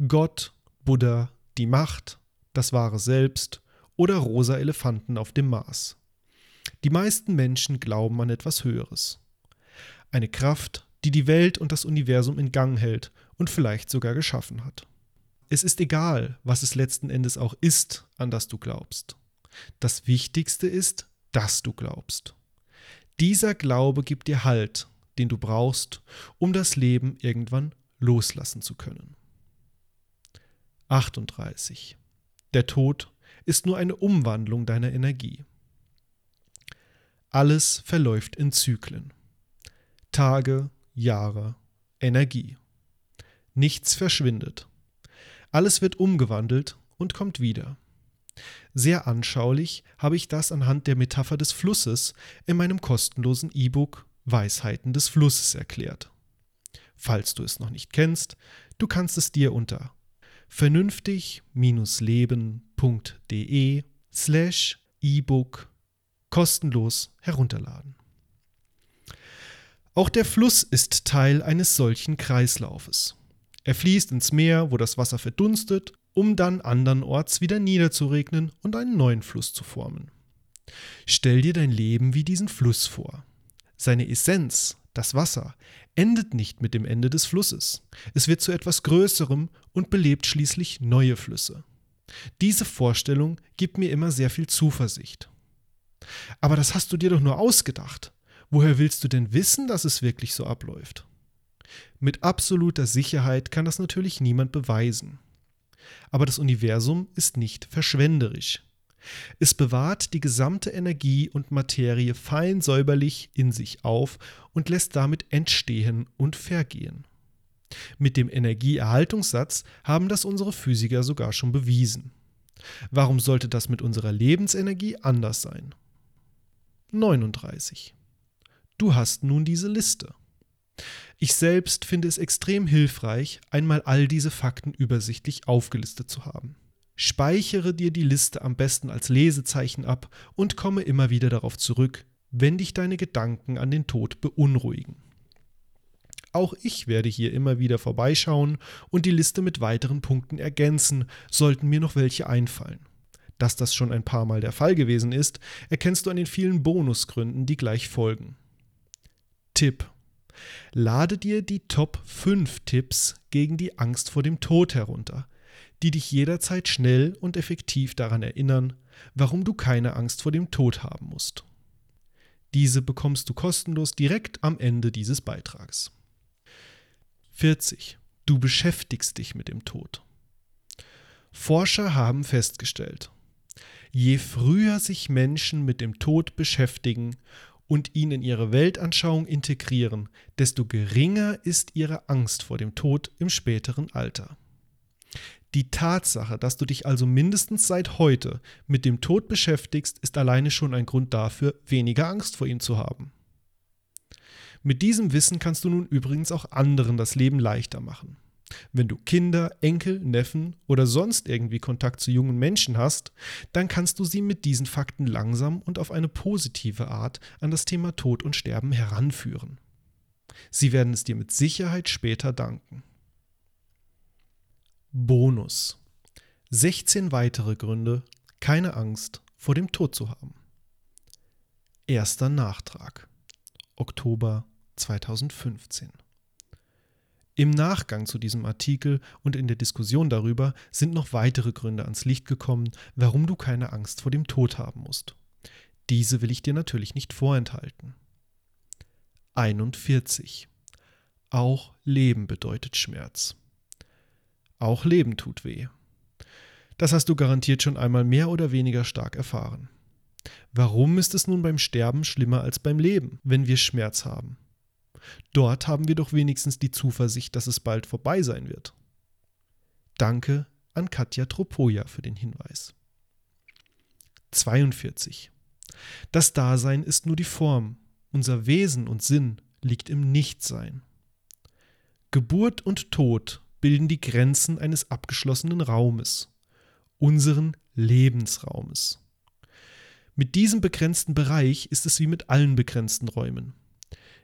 Gott, Buddha, die Macht, das wahre Selbst oder rosa Elefanten auf dem Mars. Die meisten Menschen glauben an etwas Höheres. Eine Kraft, die die Welt und das Universum in Gang hält und vielleicht sogar geschaffen hat. Es ist egal, was es letzten Endes auch ist, an das du glaubst. Das Wichtigste ist, dass du glaubst. Dieser Glaube gibt dir Halt, den du brauchst, um das Leben irgendwann loslassen zu können. 38. Der Tod ist nur eine Umwandlung deiner Energie. Alles verläuft in Zyklen. Tage, Jahre, Energie. Nichts verschwindet. Alles wird umgewandelt und kommt wieder. Sehr anschaulich habe ich das anhand der Metapher des Flusses in meinem kostenlosen E-Book Weisheiten des Flusses erklärt. Falls du es noch nicht kennst, du kannst es dir unter vernünftig-leben.de slash E-Book kostenlos herunterladen. Auch der Fluss ist Teil eines solchen Kreislaufes. Er fließt ins Meer, wo das Wasser verdunstet, um dann andernorts wieder niederzuregnen und einen neuen Fluss zu formen. Stell dir dein Leben wie diesen Fluss vor. Seine Essenz, das Wasser, endet nicht mit dem Ende des Flusses. Es wird zu etwas Größerem und belebt schließlich neue Flüsse. Diese Vorstellung gibt mir immer sehr viel Zuversicht. Aber das hast du dir doch nur ausgedacht. Woher willst du denn wissen, dass es wirklich so abläuft? Mit absoluter Sicherheit kann das natürlich niemand beweisen. Aber das Universum ist nicht verschwenderisch. Es bewahrt die gesamte Energie und Materie fein säuberlich in sich auf und lässt damit entstehen und vergehen. Mit dem Energieerhaltungssatz haben das unsere Physiker sogar schon bewiesen. Warum sollte das mit unserer Lebensenergie anders sein? 39. Du hast nun diese Liste. Ich selbst finde es extrem hilfreich, einmal all diese Fakten übersichtlich aufgelistet zu haben. Speichere dir die Liste am besten als Lesezeichen ab und komme immer wieder darauf zurück, wenn dich deine Gedanken an den Tod beunruhigen. Auch ich werde hier immer wieder vorbeischauen und die Liste mit weiteren Punkten ergänzen, sollten mir noch welche einfallen. Dass das schon ein paar Mal der Fall gewesen ist, erkennst du an den vielen Bonusgründen, die gleich folgen. Tipp. Lade dir die Top 5 Tipps gegen die Angst vor dem Tod herunter, die dich jederzeit schnell und effektiv daran erinnern, warum du keine Angst vor dem Tod haben musst. Diese bekommst du kostenlos direkt am Ende dieses Beitrags. 40. Du beschäftigst dich mit dem Tod. Forscher haben festgestellt, Je früher sich Menschen mit dem Tod beschäftigen und ihn in ihre Weltanschauung integrieren, desto geringer ist ihre Angst vor dem Tod im späteren Alter. Die Tatsache, dass du dich also mindestens seit heute mit dem Tod beschäftigst, ist alleine schon ein Grund dafür, weniger Angst vor ihm zu haben. Mit diesem Wissen kannst du nun übrigens auch anderen das Leben leichter machen. Wenn du Kinder, Enkel, Neffen oder sonst irgendwie Kontakt zu jungen Menschen hast, dann kannst du sie mit diesen Fakten langsam und auf eine positive Art an das Thema Tod und Sterben heranführen. Sie werden es dir mit Sicherheit später danken. Bonus. 16 weitere Gründe, keine Angst vor dem Tod zu haben. Erster Nachtrag. Oktober 2015. Im Nachgang zu diesem Artikel und in der Diskussion darüber sind noch weitere Gründe ans Licht gekommen, warum du keine Angst vor dem Tod haben musst. Diese will ich dir natürlich nicht vorenthalten. 41. Auch Leben bedeutet Schmerz. Auch Leben tut weh. Das hast du garantiert schon einmal mehr oder weniger stark erfahren. Warum ist es nun beim Sterben schlimmer als beim Leben, wenn wir Schmerz haben? Dort haben wir doch wenigstens die Zuversicht, dass es bald vorbei sein wird. Danke an Katja Tropoja für den Hinweis. 42. Das Dasein ist nur die Form, unser Wesen und Sinn liegt im Nichtsein. Geburt und Tod bilden die Grenzen eines abgeschlossenen Raumes, unseren Lebensraumes. Mit diesem begrenzten Bereich ist es wie mit allen begrenzten Räumen.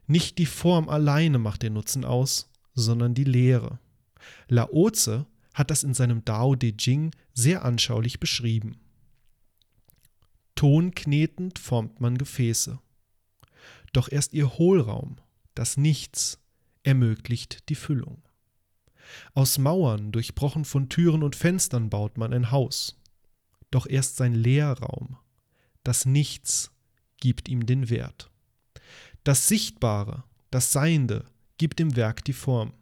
Nicht die Form alleine macht den Nutzen aus, sondern die Lehre. Laoze hat das in seinem Dao De Jing sehr anschaulich beschrieben. Tonknetend formt man Gefäße. Doch erst ihr Hohlraum, das Nichts, ermöglicht die Füllung. Aus Mauern, durchbrochen von Türen und Fenstern, baut man ein Haus. Doch erst sein Leerraum, das Nichts, gibt ihm den Wert. Das Sichtbare, das Seiende, gibt dem Werk die Form.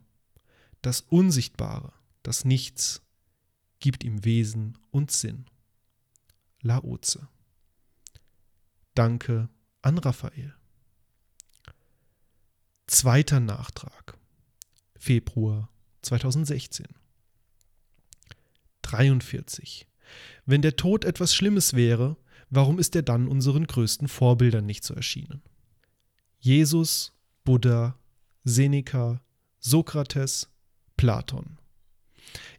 Das Unsichtbare, das Nichts, gibt ihm Wesen und Sinn. Laoze. Danke an Raphael. Zweiter Nachtrag. Februar 2016. 43. Wenn der Tod etwas Schlimmes wäre, warum ist er dann unseren größten Vorbildern nicht so erschienen? Jesus, Buddha, Seneca, Sokrates, Platon.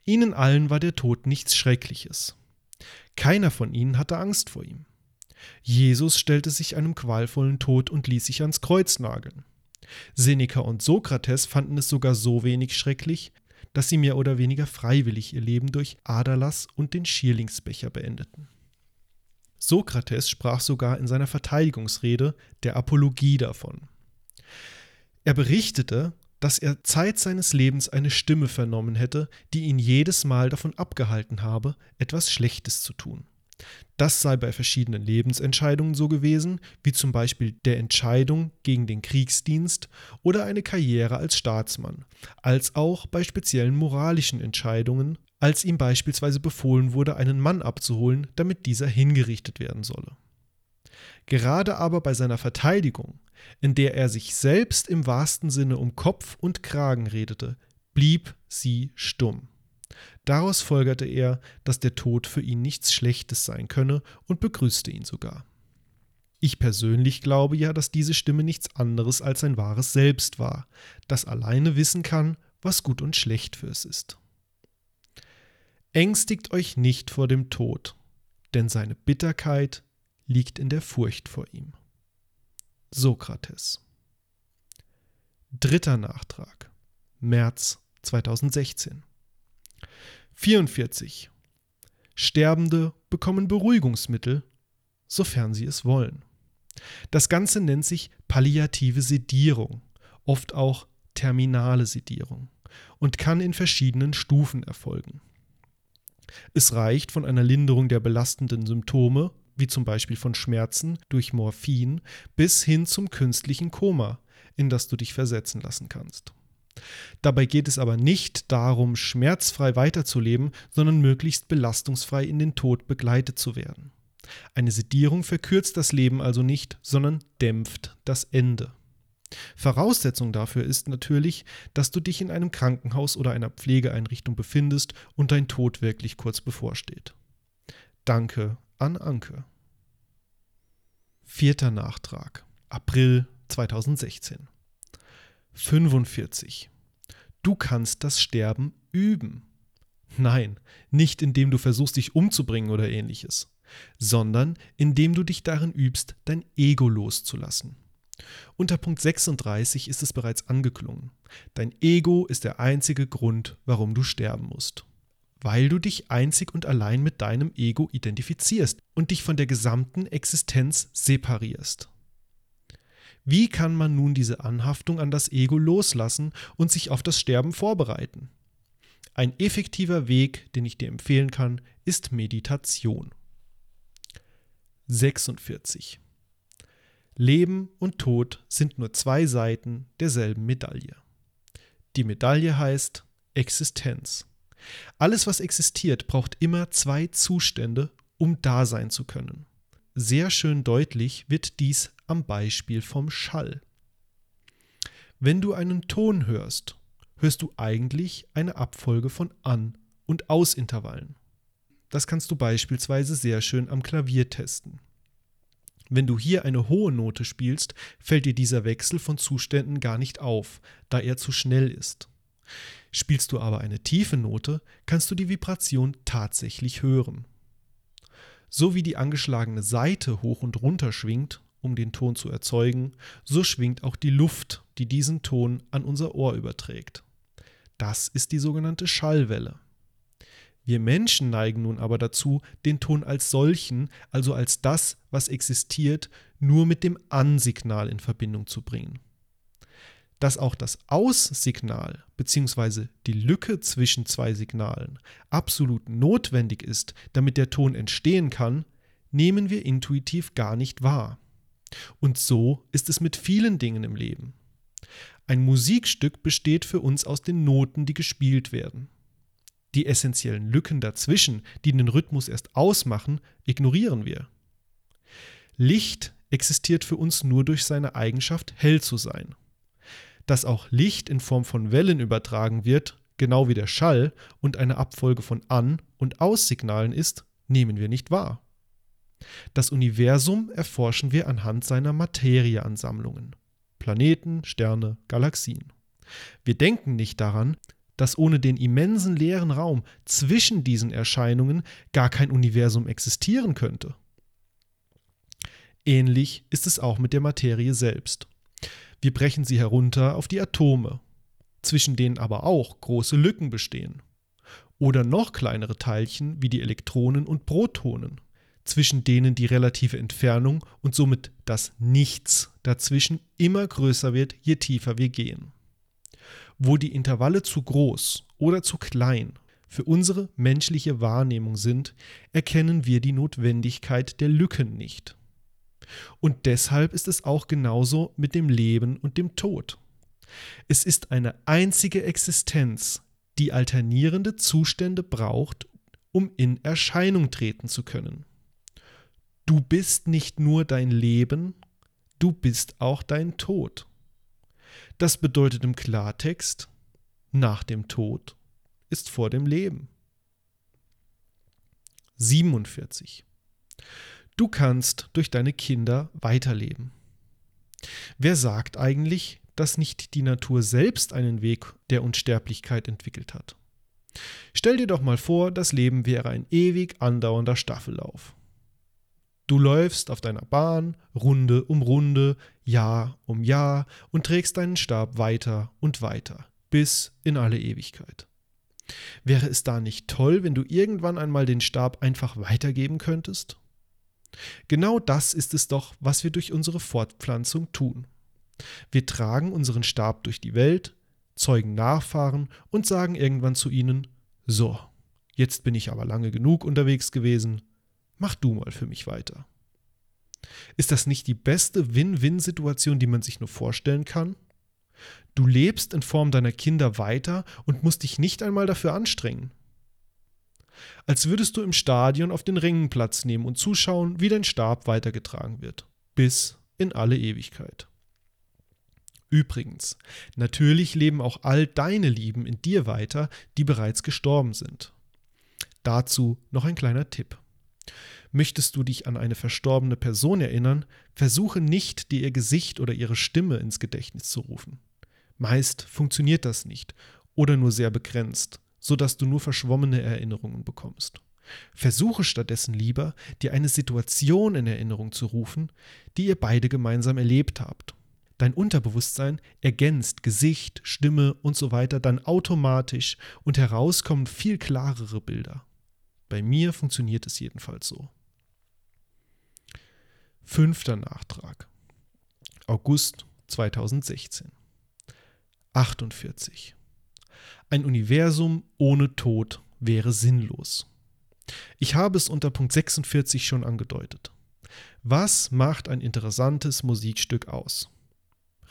Ihnen allen war der Tod nichts Schreckliches. Keiner von ihnen hatte Angst vor ihm. Jesus stellte sich einem qualvollen Tod und ließ sich ans Kreuz nageln. Seneca und Sokrates fanden es sogar so wenig schrecklich, dass sie mehr oder weniger freiwillig ihr Leben durch Aderlass und den Schierlingsbecher beendeten. Sokrates sprach sogar in seiner Verteidigungsrede der Apologie davon. Er berichtete, dass er Zeit seines Lebens eine Stimme vernommen hätte, die ihn jedes Mal davon abgehalten habe, etwas Schlechtes zu tun. Das sei bei verschiedenen Lebensentscheidungen so gewesen, wie zum Beispiel der Entscheidung gegen den Kriegsdienst oder eine Karriere als Staatsmann, als auch bei speziellen moralischen Entscheidungen als ihm beispielsweise befohlen wurde, einen Mann abzuholen, damit dieser hingerichtet werden solle. Gerade aber bei seiner Verteidigung, in der er sich selbst im wahrsten Sinne um Kopf und Kragen redete, blieb sie stumm. Daraus folgerte er, dass der Tod für ihn nichts Schlechtes sein könne und begrüßte ihn sogar. Ich persönlich glaube ja, dass diese Stimme nichts anderes als sein wahres Selbst war, das alleine wissen kann, was gut und schlecht für es ist. Ängstigt euch nicht vor dem Tod, denn seine Bitterkeit liegt in der Furcht vor ihm. Sokrates. Dritter Nachtrag. März 2016. 44. Sterbende bekommen Beruhigungsmittel, sofern sie es wollen. Das Ganze nennt sich palliative Sedierung, oft auch terminale Sedierung und kann in verschiedenen Stufen erfolgen. Es reicht von einer Linderung der belastenden Symptome, wie zum Beispiel von Schmerzen durch Morphin, bis hin zum künstlichen Koma, in das du dich versetzen lassen kannst. Dabei geht es aber nicht darum, schmerzfrei weiterzuleben, sondern möglichst belastungsfrei in den Tod begleitet zu werden. Eine Sedierung verkürzt das Leben also nicht, sondern dämpft das Ende. Voraussetzung dafür ist natürlich, dass du dich in einem Krankenhaus oder einer Pflegeeinrichtung befindest und dein Tod wirklich kurz bevorsteht. Danke an Anke. Vierter Nachtrag. April 2016. 45. Du kannst das Sterben üben. Nein, nicht indem du versuchst, dich umzubringen oder ähnliches, sondern indem du dich darin übst, dein Ego loszulassen Unter Punkt 36 ist es bereits angeklungen. Dein Ego ist der einzige Grund, warum du sterben musst. Weil du dich einzig und allein mit deinem Ego identifizierst und dich von der gesamten Existenz separierst. Wie kann man nun diese Anhaftung an das Ego loslassen und sich auf das Sterben vorbereiten? Ein effektiver Weg, den ich dir empfehlen kann, ist Meditation. 46. Leben und Tod sind nur zwei Seiten derselben Medaille. Die Medaille heißt Existenz. Alles, was existiert, braucht immer zwei Zustände, um da sein zu können. Sehr schön deutlich wird dies am Beispiel vom Schall. Wenn du einen Ton hörst, hörst du eigentlich eine Abfolge von An- und Ausintervallen. Das kannst du beispielsweise sehr schön am Klavier testen. Wenn du hier eine hohe Note spielst, fällt dir dieser Wechsel von Zuständen gar nicht auf, da er zu schnell ist. Spielst du aber eine tiefe Note, kannst du die Vibration tatsächlich hören. So wie die angeschlagene Saite hoch und runter schwingt, um den Ton zu erzeugen, so schwingt auch die Luft, die diesen Ton an unser Ohr überträgt. Das ist die sogenannte Schallwelle. Wir Menschen neigen nun aber dazu, den Ton als solchen, also als das, was existiert, nur mit dem An-Signal in Verbindung zu bringen. Dass auch das Aus-Signal bzw. die Lücke zwischen zwei Signalen absolut notwendig ist, damit der Ton entstehen kann, nehmen wir intuitiv gar nicht wahr. Und so ist es mit vielen Dingen im Leben. Ein Musikstück besteht für uns aus den Noten, die gespielt werden. Die essentiellen Lücken dazwischen, die den Rhythmus erst ausmachen, ignorieren wir. Licht existiert für uns nur durch seine Eigenschaft, hell zu sein. Dass auch Licht in Form von Wellen übertragen wird, genau wie der Schall und eine Abfolge von An- und Aussignalen ist, nehmen wir nicht wahr. Das Universum erforschen wir anhand seiner Materieansammlungen. Planeten, Sterne, Galaxien. Wir denken nicht daran, dass ohne den immensen leeren Raum zwischen diesen Erscheinungen gar kein Universum existieren könnte. Ähnlich ist es auch mit der Materie selbst. Wir brechen sie herunter auf die Atome, zwischen denen aber auch große Lücken bestehen. Oder noch kleinere Teilchen wie die Elektronen und Protonen, zwischen denen die relative Entfernung und somit das Nichts dazwischen immer größer wird, je tiefer wir gehen. Wo die Intervalle zu groß oder zu klein für unsere menschliche Wahrnehmung sind, erkennen wir die Notwendigkeit der Lücken nicht. Und deshalb ist es auch genauso mit dem Leben und dem Tod. Es ist eine einzige Existenz, die alternierende Zustände braucht, um in Erscheinung treten zu können. Du bist nicht nur dein Leben, du bist auch dein Tod. Das bedeutet im Klartext, nach dem Tod ist vor dem Leben. 47. Du kannst durch deine Kinder weiterleben. Wer sagt eigentlich, dass nicht die Natur selbst einen Weg der Unsterblichkeit entwickelt hat? Stell dir doch mal vor, das Leben wäre ein ewig andauernder Staffellauf. Du läufst auf deiner Bahn Runde um Runde, Jahr um Jahr und trägst deinen Stab weiter und weiter, bis in alle Ewigkeit. Wäre es da nicht toll, wenn du irgendwann einmal den Stab einfach weitergeben könntest? Genau das ist es doch, was wir durch unsere Fortpflanzung tun. Wir tragen unseren Stab durch die Welt, zeugen Nachfahren und sagen irgendwann zu ihnen, so, jetzt bin ich aber lange genug unterwegs gewesen, Mach du mal für mich weiter. Ist das nicht die beste Win-Win-Situation, die man sich nur vorstellen kann? Du lebst in Form deiner Kinder weiter und musst dich nicht einmal dafür anstrengen. Als würdest du im Stadion auf den Rängen Platz nehmen und zuschauen, wie dein Stab weitergetragen wird. Bis in alle Ewigkeit. Übrigens, natürlich leben auch all deine Lieben in dir weiter, die bereits gestorben sind. Dazu noch ein kleiner Tipp. Möchtest du dich an eine verstorbene Person erinnern, versuche nicht, dir ihr Gesicht oder ihre Stimme ins Gedächtnis zu rufen. Meist funktioniert das nicht oder nur sehr begrenzt, sodass du nur verschwommene Erinnerungen bekommst. Versuche stattdessen lieber, dir eine Situation in Erinnerung zu rufen, die ihr beide gemeinsam erlebt habt. Dein Unterbewusstsein ergänzt Gesicht, Stimme und so weiter dann automatisch und heraus kommen viel klarere Bilder. Bei mir funktioniert es jedenfalls so. Fünfter Nachtrag. August 2016. 48. Ein Universum ohne Tod wäre sinnlos. Ich habe es unter Punkt 46 schon angedeutet. Was macht ein interessantes Musikstück aus?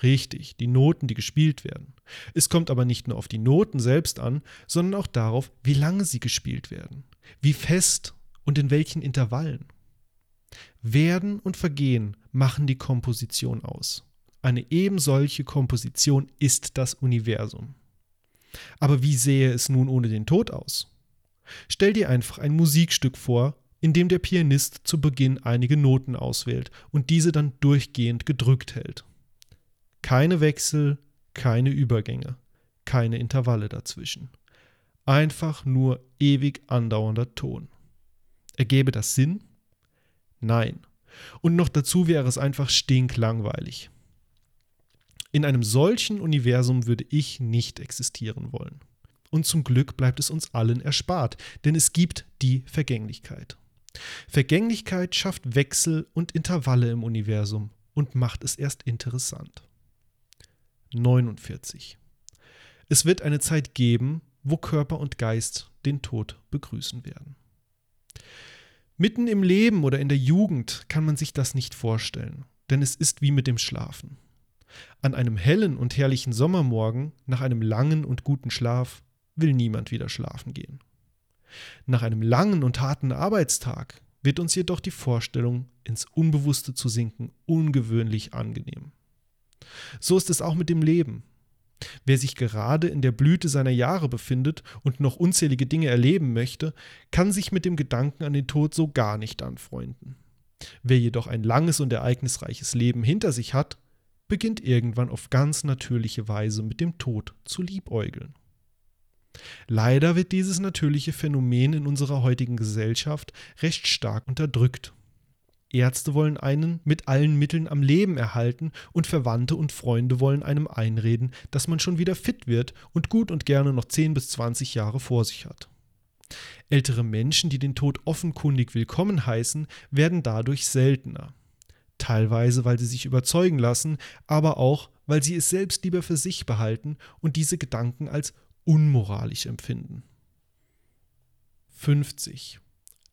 Richtig, die Noten, die gespielt werden. Es kommt aber nicht nur auf die Noten selbst an, sondern auch darauf, wie lange sie gespielt werden, wie fest und in welchen Intervallen. Werden und Vergehen machen die Komposition aus. Eine ebensolche Komposition ist das Universum. Aber wie sähe es nun ohne den Tod aus? Stell dir einfach ein Musikstück vor, in dem der Pianist zu Beginn einige Noten auswählt und diese dann durchgehend gedrückt hält. Keine Wechsel, keine Übergänge, keine Intervalle dazwischen. Einfach nur ewig andauernder Ton. Ergäbe das Sinn? Nein. Und noch dazu wäre es einfach stinklangweilig. In einem solchen Universum würde ich nicht existieren wollen. Und zum Glück bleibt es uns allen erspart, denn es gibt die Vergänglichkeit. Vergänglichkeit schafft Wechsel und Intervalle im Universum und macht es erst interessant. 49. Es wird eine Zeit geben, wo Körper und Geist den Tod begrüßen werden. Mitten im Leben oder in der Jugend kann man sich das nicht vorstellen, denn es ist wie mit dem Schlafen. An einem hellen und herrlichen Sommermorgen, nach einem langen und guten Schlaf, will niemand wieder schlafen gehen. Nach einem langen und harten Arbeitstag wird uns jedoch die Vorstellung, ins Unbewusste zu sinken, ungewöhnlich angenehm. So ist es auch mit dem Leben. Wer sich gerade in der Blüte seiner Jahre befindet und noch unzählige Dinge erleben möchte, kann sich mit dem Gedanken an den Tod so gar nicht anfreunden. Wer jedoch ein langes und ereignisreiches Leben hinter sich hat, beginnt irgendwann auf ganz natürliche Weise mit dem Tod zu liebäugeln. Leider wird dieses natürliche Phänomen in unserer heutigen Gesellschaft recht stark unterdrückt. Ärzte wollen einen mit allen Mitteln am Leben erhalten und Verwandte und Freunde wollen einem einreden, dass man schon wieder fit wird und gut und gerne noch 10 bis 20 Jahre vor sich hat. Ältere Menschen, die den Tod offenkundig willkommen heißen, werden dadurch seltener. Teilweise, weil sie sich überzeugen lassen, aber auch, weil sie es selbst lieber für sich behalten und diese Gedanken als unmoralisch empfinden. 50.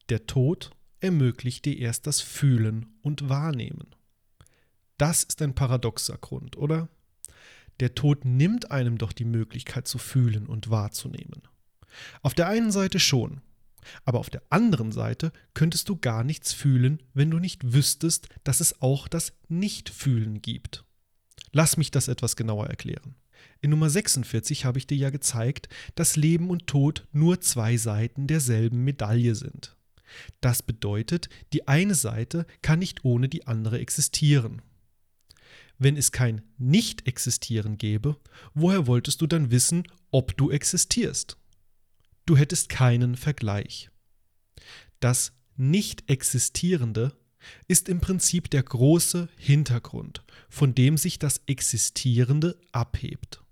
Der Tod ermöglicht dir erst das Fühlen und Wahrnehmen. Das ist ein paradoxer Grund, oder? Der Tod nimmt einem doch die Möglichkeit zu fühlen und wahrzunehmen. Auf der einen Seite schon, aber auf der anderen Seite könntest du gar nichts fühlen, wenn du nicht wüsstest, dass es auch das Nichtfühlen gibt. Lass mich das etwas genauer erklären. In Nummer 46 habe ich dir ja gezeigt, dass Leben und Tod nur zwei Seiten derselben Medaille sind. Das bedeutet, die eine Seite kann nicht ohne die andere existieren. Wenn es kein Nicht-Existieren gäbe, woher wolltest du dann wissen, ob du existierst? Du hättest keinen Vergleich. Das Nicht-Existierende ist im Prinzip der große Hintergrund, von dem sich das Existierende abhebt.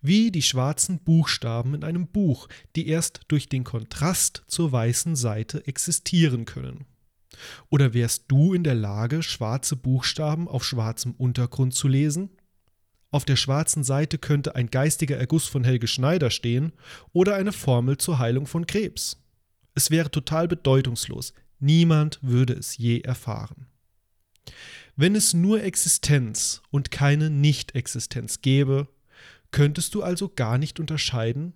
Wie die schwarzen Buchstaben in einem Buch, die erst durch den Kontrast zur weißen Seite existieren können. Oder wärst du in der Lage, schwarze Buchstaben auf schwarzem Untergrund zu lesen? Auf der schwarzen Seite könnte ein geistiger Erguss von Helge Schneider stehen oder eine Formel zur Heilung von Krebs. Es wäre total bedeutungslos, niemand würde es je erfahren. Wenn es nur Existenz und keine Nicht-Existenz gäbe, könntest du also gar nicht unterscheiden,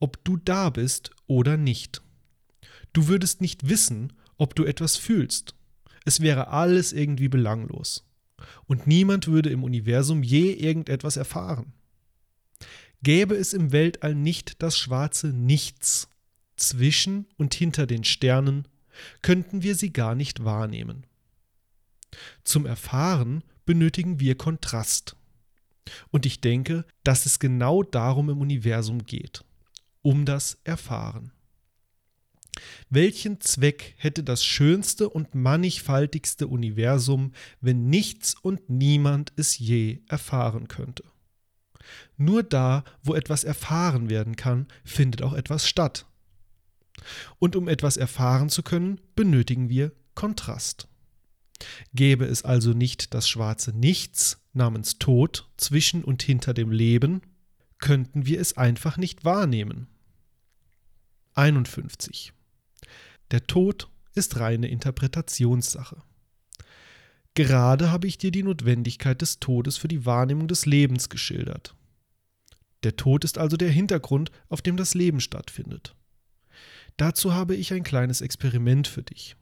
ob du da bist oder nicht. Du würdest nicht wissen, ob du etwas fühlst. Es wäre alles irgendwie belanglos. Und niemand würde im Universum je irgendetwas erfahren. Gäbe es im Weltall nicht das schwarze Nichts zwischen und hinter den Sternen, könnten wir sie gar nicht wahrnehmen. Zum Erfahren benötigen wir Kontrast. Und ich denke, dass es genau darum im Universum geht, um das Erfahren. Welchen Zweck hätte das schönste und mannigfaltigste Universum, wenn nichts und niemand es je erfahren könnte? Nur da, wo etwas erfahren werden kann, findet auch etwas statt. Und um etwas erfahren zu können, benötigen wir Kontrast. Gäbe es also nicht das schwarze Nichts namens Tod zwischen und hinter dem Leben, könnten wir es einfach nicht wahrnehmen. 51. Der Tod ist reine Interpretationssache. Gerade habe ich dir die Notwendigkeit des Todes für die Wahrnehmung des Lebens geschildert. Der Tod ist also der Hintergrund, auf dem das Leben stattfindet. Dazu habe ich ein kleines Experiment für dich.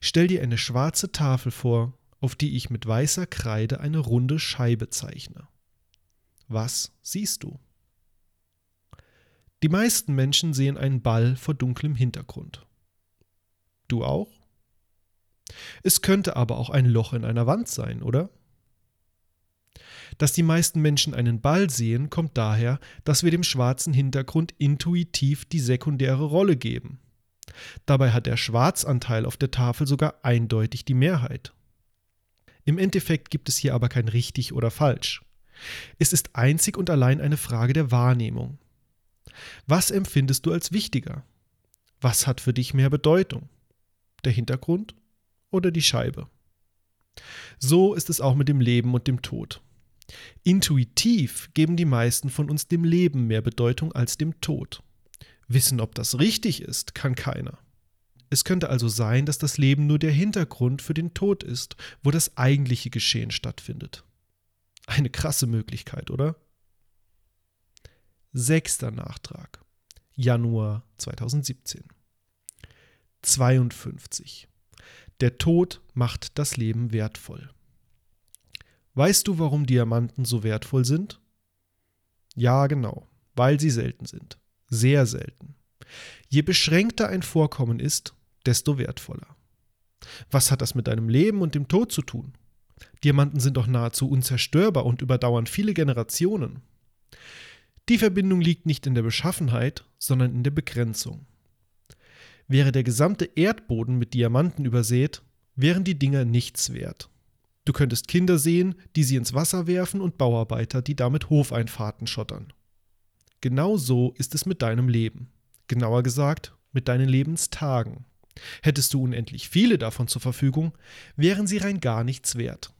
Stell dir eine schwarze Tafel vor, auf die ich mit weißer Kreide eine runde Scheibe zeichne. Was siehst du? Die meisten Menschen sehen einen Ball vor dunklem Hintergrund. Du auch? Es könnte aber auch ein Loch in einer Wand sein, oder? Dass die meisten Menschen einen Ball sehen, kommt daher, dass wir dem schwarzen Hintergrund intuitiv die sekundäre Rolle geben. Dabei hat der Schwarzanteil auf der Tafel sogar eindeutig die Mehrheit. Im Endeffekt gibt es hier aber kein richtig oder falsch. Es ist einzig und allein eine Frage der Wahrnehmung. Was empfindest du als wichtiger? Was hat für dich mehr Bedeutung? Der Hintergrund oder die Scheibe? So ist es auch mit dem Leben und dem Tod. Intuitiv geben die meisten von uns dem Leben mehr Bedeutung als dem Tod. Wissen, ob das richtig ist, kann keiner. Es könnte also sein, dass das Leben nur der Hintergrund für den Tod ist, wo das eigentliche Geschehen stattfindet. Eine krasse Möglichkeit, oder? Sechster Nachtrag. Januar 2017. 52. Der Tod macht das Leben wertvoll. Weißt du, warum Diamanten so wertvoll sind? Ja, genau, weil sie selten sind. Sehr selten. Je beschränkter ein Vorkommen ist, desto wertvoller. Was hat das mit deinem Leben und dem Tod zu tun? Diamanten sind doch nahezu unzerstörbar und überdauern viele Generationen. Die Verbindung liegt nicht in der Beschaffenheit, sondern in der Begrenzung. Wäre der gesamte Erdboden mit Diamanten übersät, wären die Dinger nichts wert. Du könntest Kinder sehen, die sie ins Wasser werfen und Bauarbeiter, die damit Hofeinfahrten schottern. Genau so ist es mit deinem Leben. Genauer gesagt, mit deinen Lebenstagen. Hättest du unendlich viele davon zur Verfügung, wären sie rein gar nichts wert.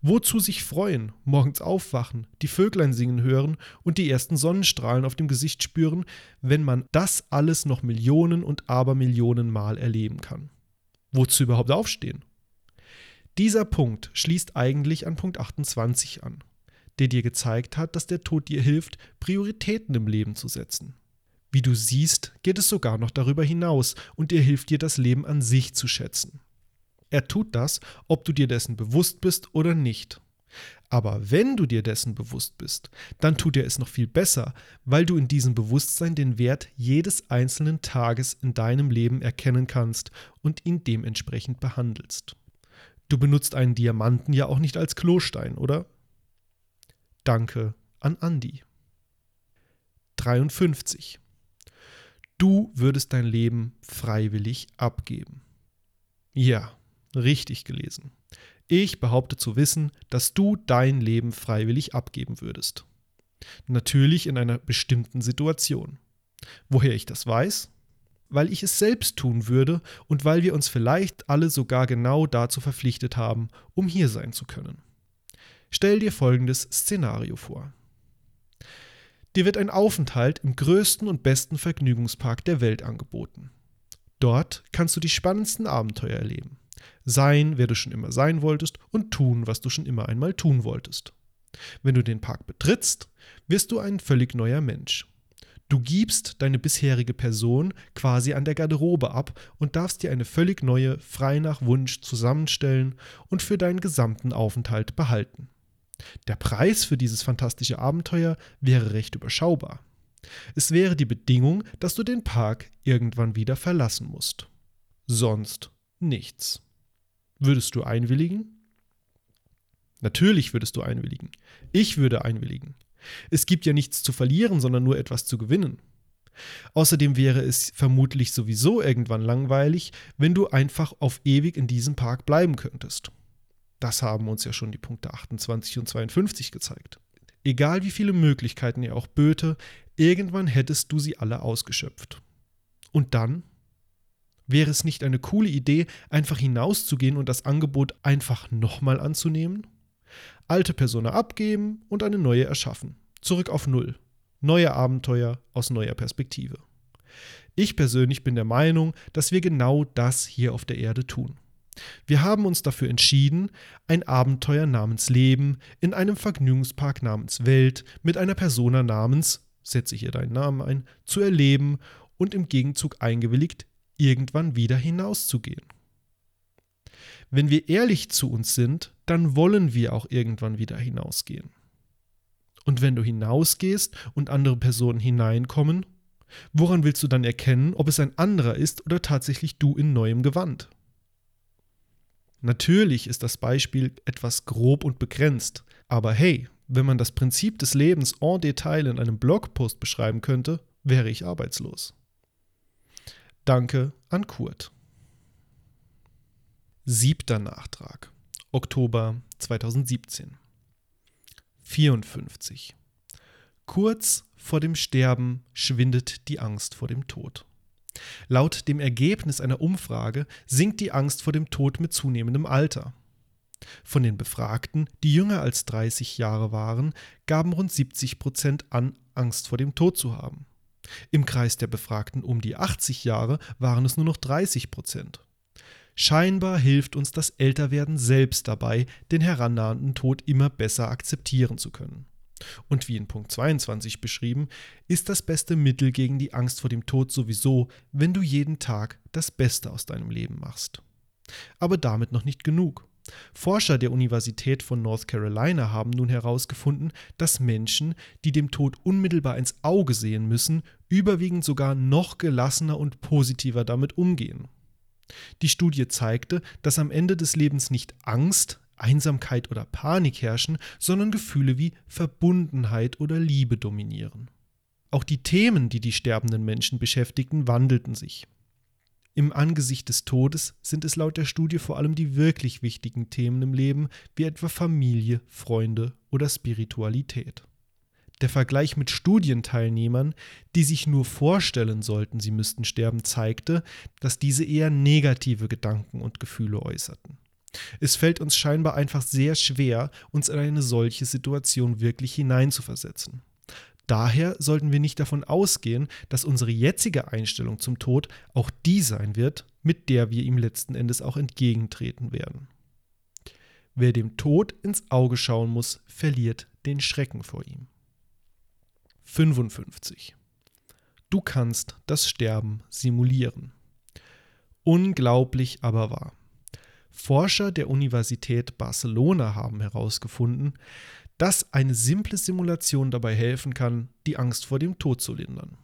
Wozu sich freuen, morgens aufwachen, die Vöglein singen hören und die ersten Sonnenstrahlen auf dem Gesicht spüren, wenn man das alles noch Millionen und Abermillionen Mal erleben kann? Wozu überhaupt aufstehen? Dieser Punkt schließt eigentlich an Punkt 28 an, der dir gezeigt hat, dass der Tod dir hilft, Prioritäten im Leben zu setzen. Wie du siehst, geht es sogar noch darüber hinaus und er hilft dir, das Leben an sich zu schätzen. Er tut das, ob du dir dessen bewusst bist oder nicht. Aber wenn du dir dessen bewusst bist, dann tut er es noch viel besser, weil du in diesem Bewusstsein den Wert jedes einzelnen Tages in deinem Leben erkennen kannst und ihn dementsprechend behandelst. Du benutzt einen Diamanten ja auch nicht als Klostein, oder? Danke an Andi. 53. Du würdest dein Leben freiwillig abgeben. Ja, richtig gelesen. Ich behaupte zu wissen, dass du dein Leben freiwillig abgeben würdest. Natürlich in einer bestimmten Situation. Woher ich das weiß? Weil ich es selbst tun würde und weil wir uns vielleicht alle sogar genau dazu verpflichtet haben, um hier sein zu können. Stell dir folgendes Szenario vor. Dir wird ein Aufenthalt im größten und besten Vergnügungspark der Welt angeboten. Dort kannst du die spannendsten Abenteuer erleben sein, wer du schon immer sein wolltest und tun, was du schon immer einmal tun wolltest. Wenn du den Park betrittst, wirst du ein völlig neuer Mensch. Du gibst deine bisherige Person quasi an der Garderobe ab und darfst dir eine völlig neue, frei nach Wunsch zusammenstellen und für deinen gesamten Aufenthalt behalten. Der Preis für dieses fantastische Abenteuer wäre recht überschaubar. Es wäre die Bedingung, dass du den Park irgendwann wieder verlassen musst. Sonst nichts. Würdest du einwilligen? Natürlich würdest du einwilligen. Ich würde einwilligen. Es gibt ja nichts zu verlieren, sondern nur etwas zu gewinnen. Außerdem wäre es vermutlich sowieso irgendwann langweilig, wenn du einfach auf ewig in diesem Park bleiben könntest. Das haben uns ja schon die Punkte 28 und 52 gezeigt. Egal wie viele Möglichkeiten er auch böte, irgendwann hättest du sie alle ausgeschöpft. Und dann? Wäre es nicht eine coole Idee, einfach hinauszugehen und das Angebot einfach nochmal anzunehmen? Alte Persona abgeben und eine neue erschaffen. Zurück auf Null. Neue Abenteuer aus neuer Perspektive. Ich persönlich bin der Meinung, dass wir genau das hier auf der Erde tun. Wir haben uns dafür entschieden, ein Abenteuer namens Leben in einem Vergnügungspark namens Welt mit einer Persona namens, setze hier deinen Namen ein, zu erleben und im Gegenzug eingewilligt, irgendwann wieder hinauszugehen. Wenn wir ehrlich zu uns sind, dann wollen wir auch irgendwann wieder hinausgehen. Und wenn du hinausgehst und andere Personen hineinkommen, woran willst du dann erkennen, ob es ein anderer ist oder tatsächlich du in neuem Gewand? Natürlich ist das Beispiel etwas grob und begrenzt, aber hey, wenn man das Prinzip des Lebens en Detail in einem Blogpost beschreiben könnte, wäre ich arbeitslos. Danke an Kurt. Siebter Nachtrag. Oktober 2017. 54. Kurz vor dem Sterben schwindet die Angst vor dem Tod. Laut dem Ergebnis einer Umfrage sinkt die Angst vor dem Tod mit zunehmendem Alter. Von den Befragten, die jünger als 30 Jahre waren, gaben rund 70 Prozent an, Angst vor dem Tod zu haben. Im Kreis der Befragten um die 80 Jahre waren es nur noch 30 Prozent. Scheinbar hilft uns das Älterwerden selbst dabei, den herannahenden Tod immer besser akzeptieren zu können. Und wie in Punkt 22 beschrieben, ist das beste Mittel gegen die Angst vor dem Tod sowieso, wenn du jeden Tag das Beste aus deinem Leben machst. Aber damit noch nicht genug. Forscher der Universität von North Carolina haben nun herausgefunden, dass Menschen, die dem Tod unmittelbar ins Auge sehen müssen, überwiegend sogar noch gelassener und positiver damit umgehen. Die Studie zeigte, dass am Ende des Lebens nicht Angst, Einsamkeit oder Panik herrschen, sondern Gefühle wie Verbundenheit oder Liebe dominieren. Auch die Themen, die die sterbenden Menschen beschäftigten, wandelten sich. Im Angesicht des Todes sind es laut der Studie vor allem die wirklich wichtigen Themen im Leben, wie etwa Familie, Freunde oder Spiritualität. Der Vergleich mit Studienteilnehmern, die sich nur vorstellen sollten, sie müssten sterben, zeigte, dass diese eher negative Gedanken und Gefühle äußerten. Es fällt uns scheinbar einfach sehr schwer, uns in eine solche Situation wirklich hineinzuversetzen. Daher sollten wir nicht davon ausgehen, dass unsere jetzige Einstellung zum Tod auch die sein wird, mit der wir ihm letzten Endes auch entgegentreten werden. Wer dem Tod ins Auge schauen muss, verliert den Schrecken vor ihm. 55. Du kannst das Sterben simulieren. Unglaublich aber wahr. Forscher der Universität Barcelona haben herausgefunden, dass eine simple Simulation dabei helfen kann, die Angst vor dem Tod zu lindern.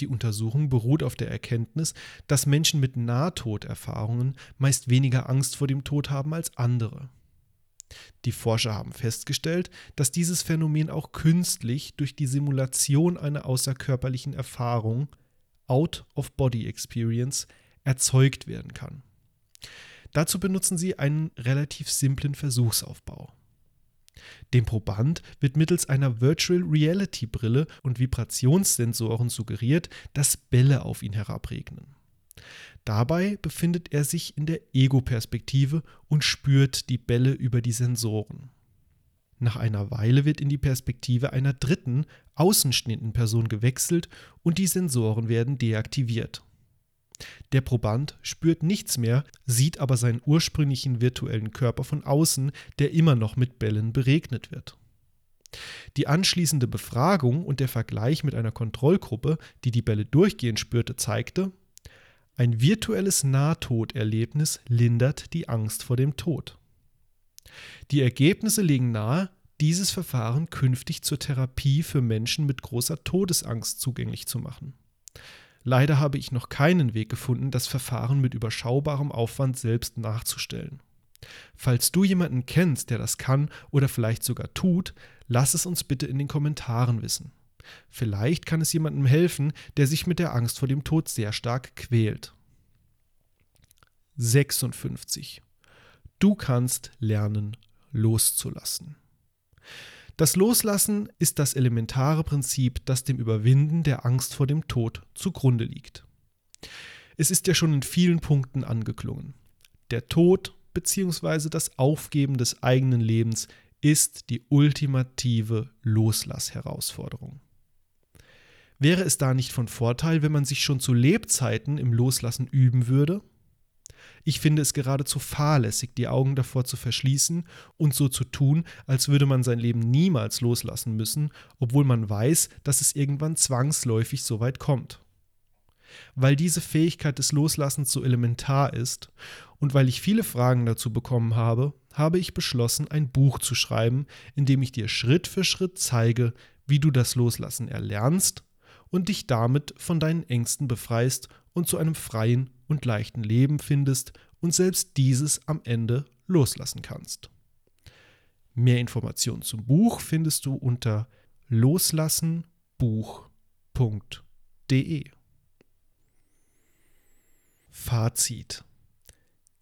Die Untersuchung beruht auf der Erkenntnis, dass Menschen mit Nahtoderfahrungen meist weniger Angst vor dem Tod haben als andere. Die Forscher haben festgestellt, dass dieses Phänomen auch künstlich durch die Simulation einer außerkörperlichen Erfahrung, Out-of-Body-Experience, erzeugt werden kann. Dazu benutzen sie einen relativ simplen Versuchsaufbau. Dem Proband wird mittels einer Virtual Reality Brille und Vibrationssensoren suggeriert, dass Bälle auf ihn herabregnen. Dabei befindet er sich in der Ego-Perspektive und spürt die Bälle über die Sensoren. Nach einer Weile wird in die Perspektive einer dritten, außenstehenden Person gewechselt und die Sensoren werden deaktiviert. Der Proband spürt nichts mehr, sieht aber seinen ursprünglichen virtuellen Körper von außen, der immer noch mit Bällen beregnet wird. Die anschließende Befragung und der Vergleich mit einer Kontrollgruppe, die die Bälle durchgehend spürte, zeigte, ein virtuelles Nahtoderlebnis lindert die Angst vor dem Tod. Die Ergebnisse legen nahe, dieses Verfahren künftig zur Therapie für Menschen mit großer Todesangst zugänglich zu machen. Leider habe ich noch keinen Weg gefunden, das Verfahren mit überschaubarem Aufwand selbst nachzustellen. Falls du jemanden kennst, der das kann oder vielleicht sogar tut, lass es uns bitte in den Kommentaren wissen. Vielleicht kann es jemandem helfen, der sich mit der Angst vor dem Tod sehr stark quält. 56. Du kannst lernen, loszulassen. Das Loslassen ist das elementare Prinzip, das dem Überwinden der Angst vor dem Tod zugrunde liegt. Es ist ja schon in vielen Punkten angeklungen. Der Tod bzw. das Aufgeben des eigenen Lebens ist die ultimative Loslass-Herausforderung. Wäre es da nicht von Vorteil, wenn man sich schon zu Lebzeiten im Loslassen üben würde? Ich finde es geradezu fahrlässig, die Augen davor zu verschließen und so zu tun, als würde man sein Leben niemals loslassen müssen, obwohl man weiß, dass es irgendwann zwangsläufig so weit kommt. Weil diese Fähigkeit des Loslassens so elementar ist und weil ich viele Fragen dazu bekommen habe, habe ich beschlossen, ein Buch zu schreiben, in dem ich dir Schritt für Schritt zeige, wie du das Loslassen erlernst und dich damit von deinen Ängsten befreist und zu einem freien und leichten Leben findest und selbst dieses am Ende loslassen kannst. Mehr Informationen zum Buch findest du unter loslassenbuch.de. Fazit.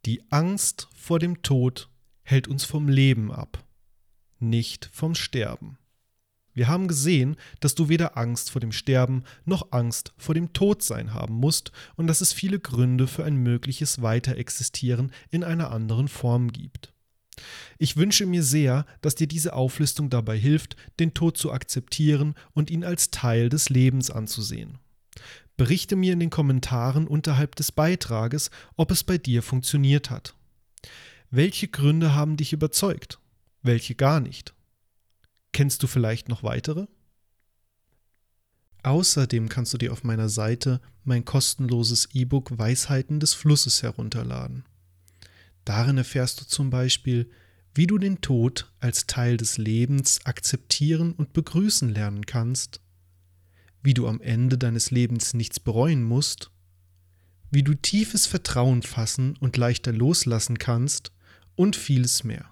Die Angst vor dem Tod hält uns vom Leben ab, nicht vom Sterben. Wir haben gesehen, dass du weder Angst vor dem Sterben noch Angst vor dem Todsein haben musst und dass es viele Gründe für ein mögliches Weiterexistieren in einer anderen Form gibt. Ich wünsche mir sehr, dass dir diese Auflistung dabei hilft, den Tod zu akzeptieren und ihn als Teil des Lebens anzusehen. Berichte mir in den Kommentaren unterhalb des Beitrages, ob es bei dir funktioniert hat. Welche Gründe haben dich überzeugt? Welche gar nicht? Kennst du vielleicht noch weitere? Außerdem kannst du dir auf meiner Seite mein kostenloses E-Book Weisheiten des Flusses herunterladen. Darin erfährst du zum Beispiel, wie du den Tod als Teil des Lebens akzeptieren und begrüßen lernen kannst, wie du am Ende deines Lebens nichts bereuen musst, wie du tiefes Vertrauen fassen und leichter loslassen kannst und vieles mehr.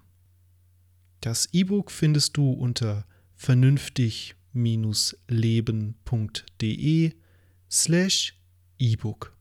Das E-Book findest du unter vernünftig-leben.de slash E-Book.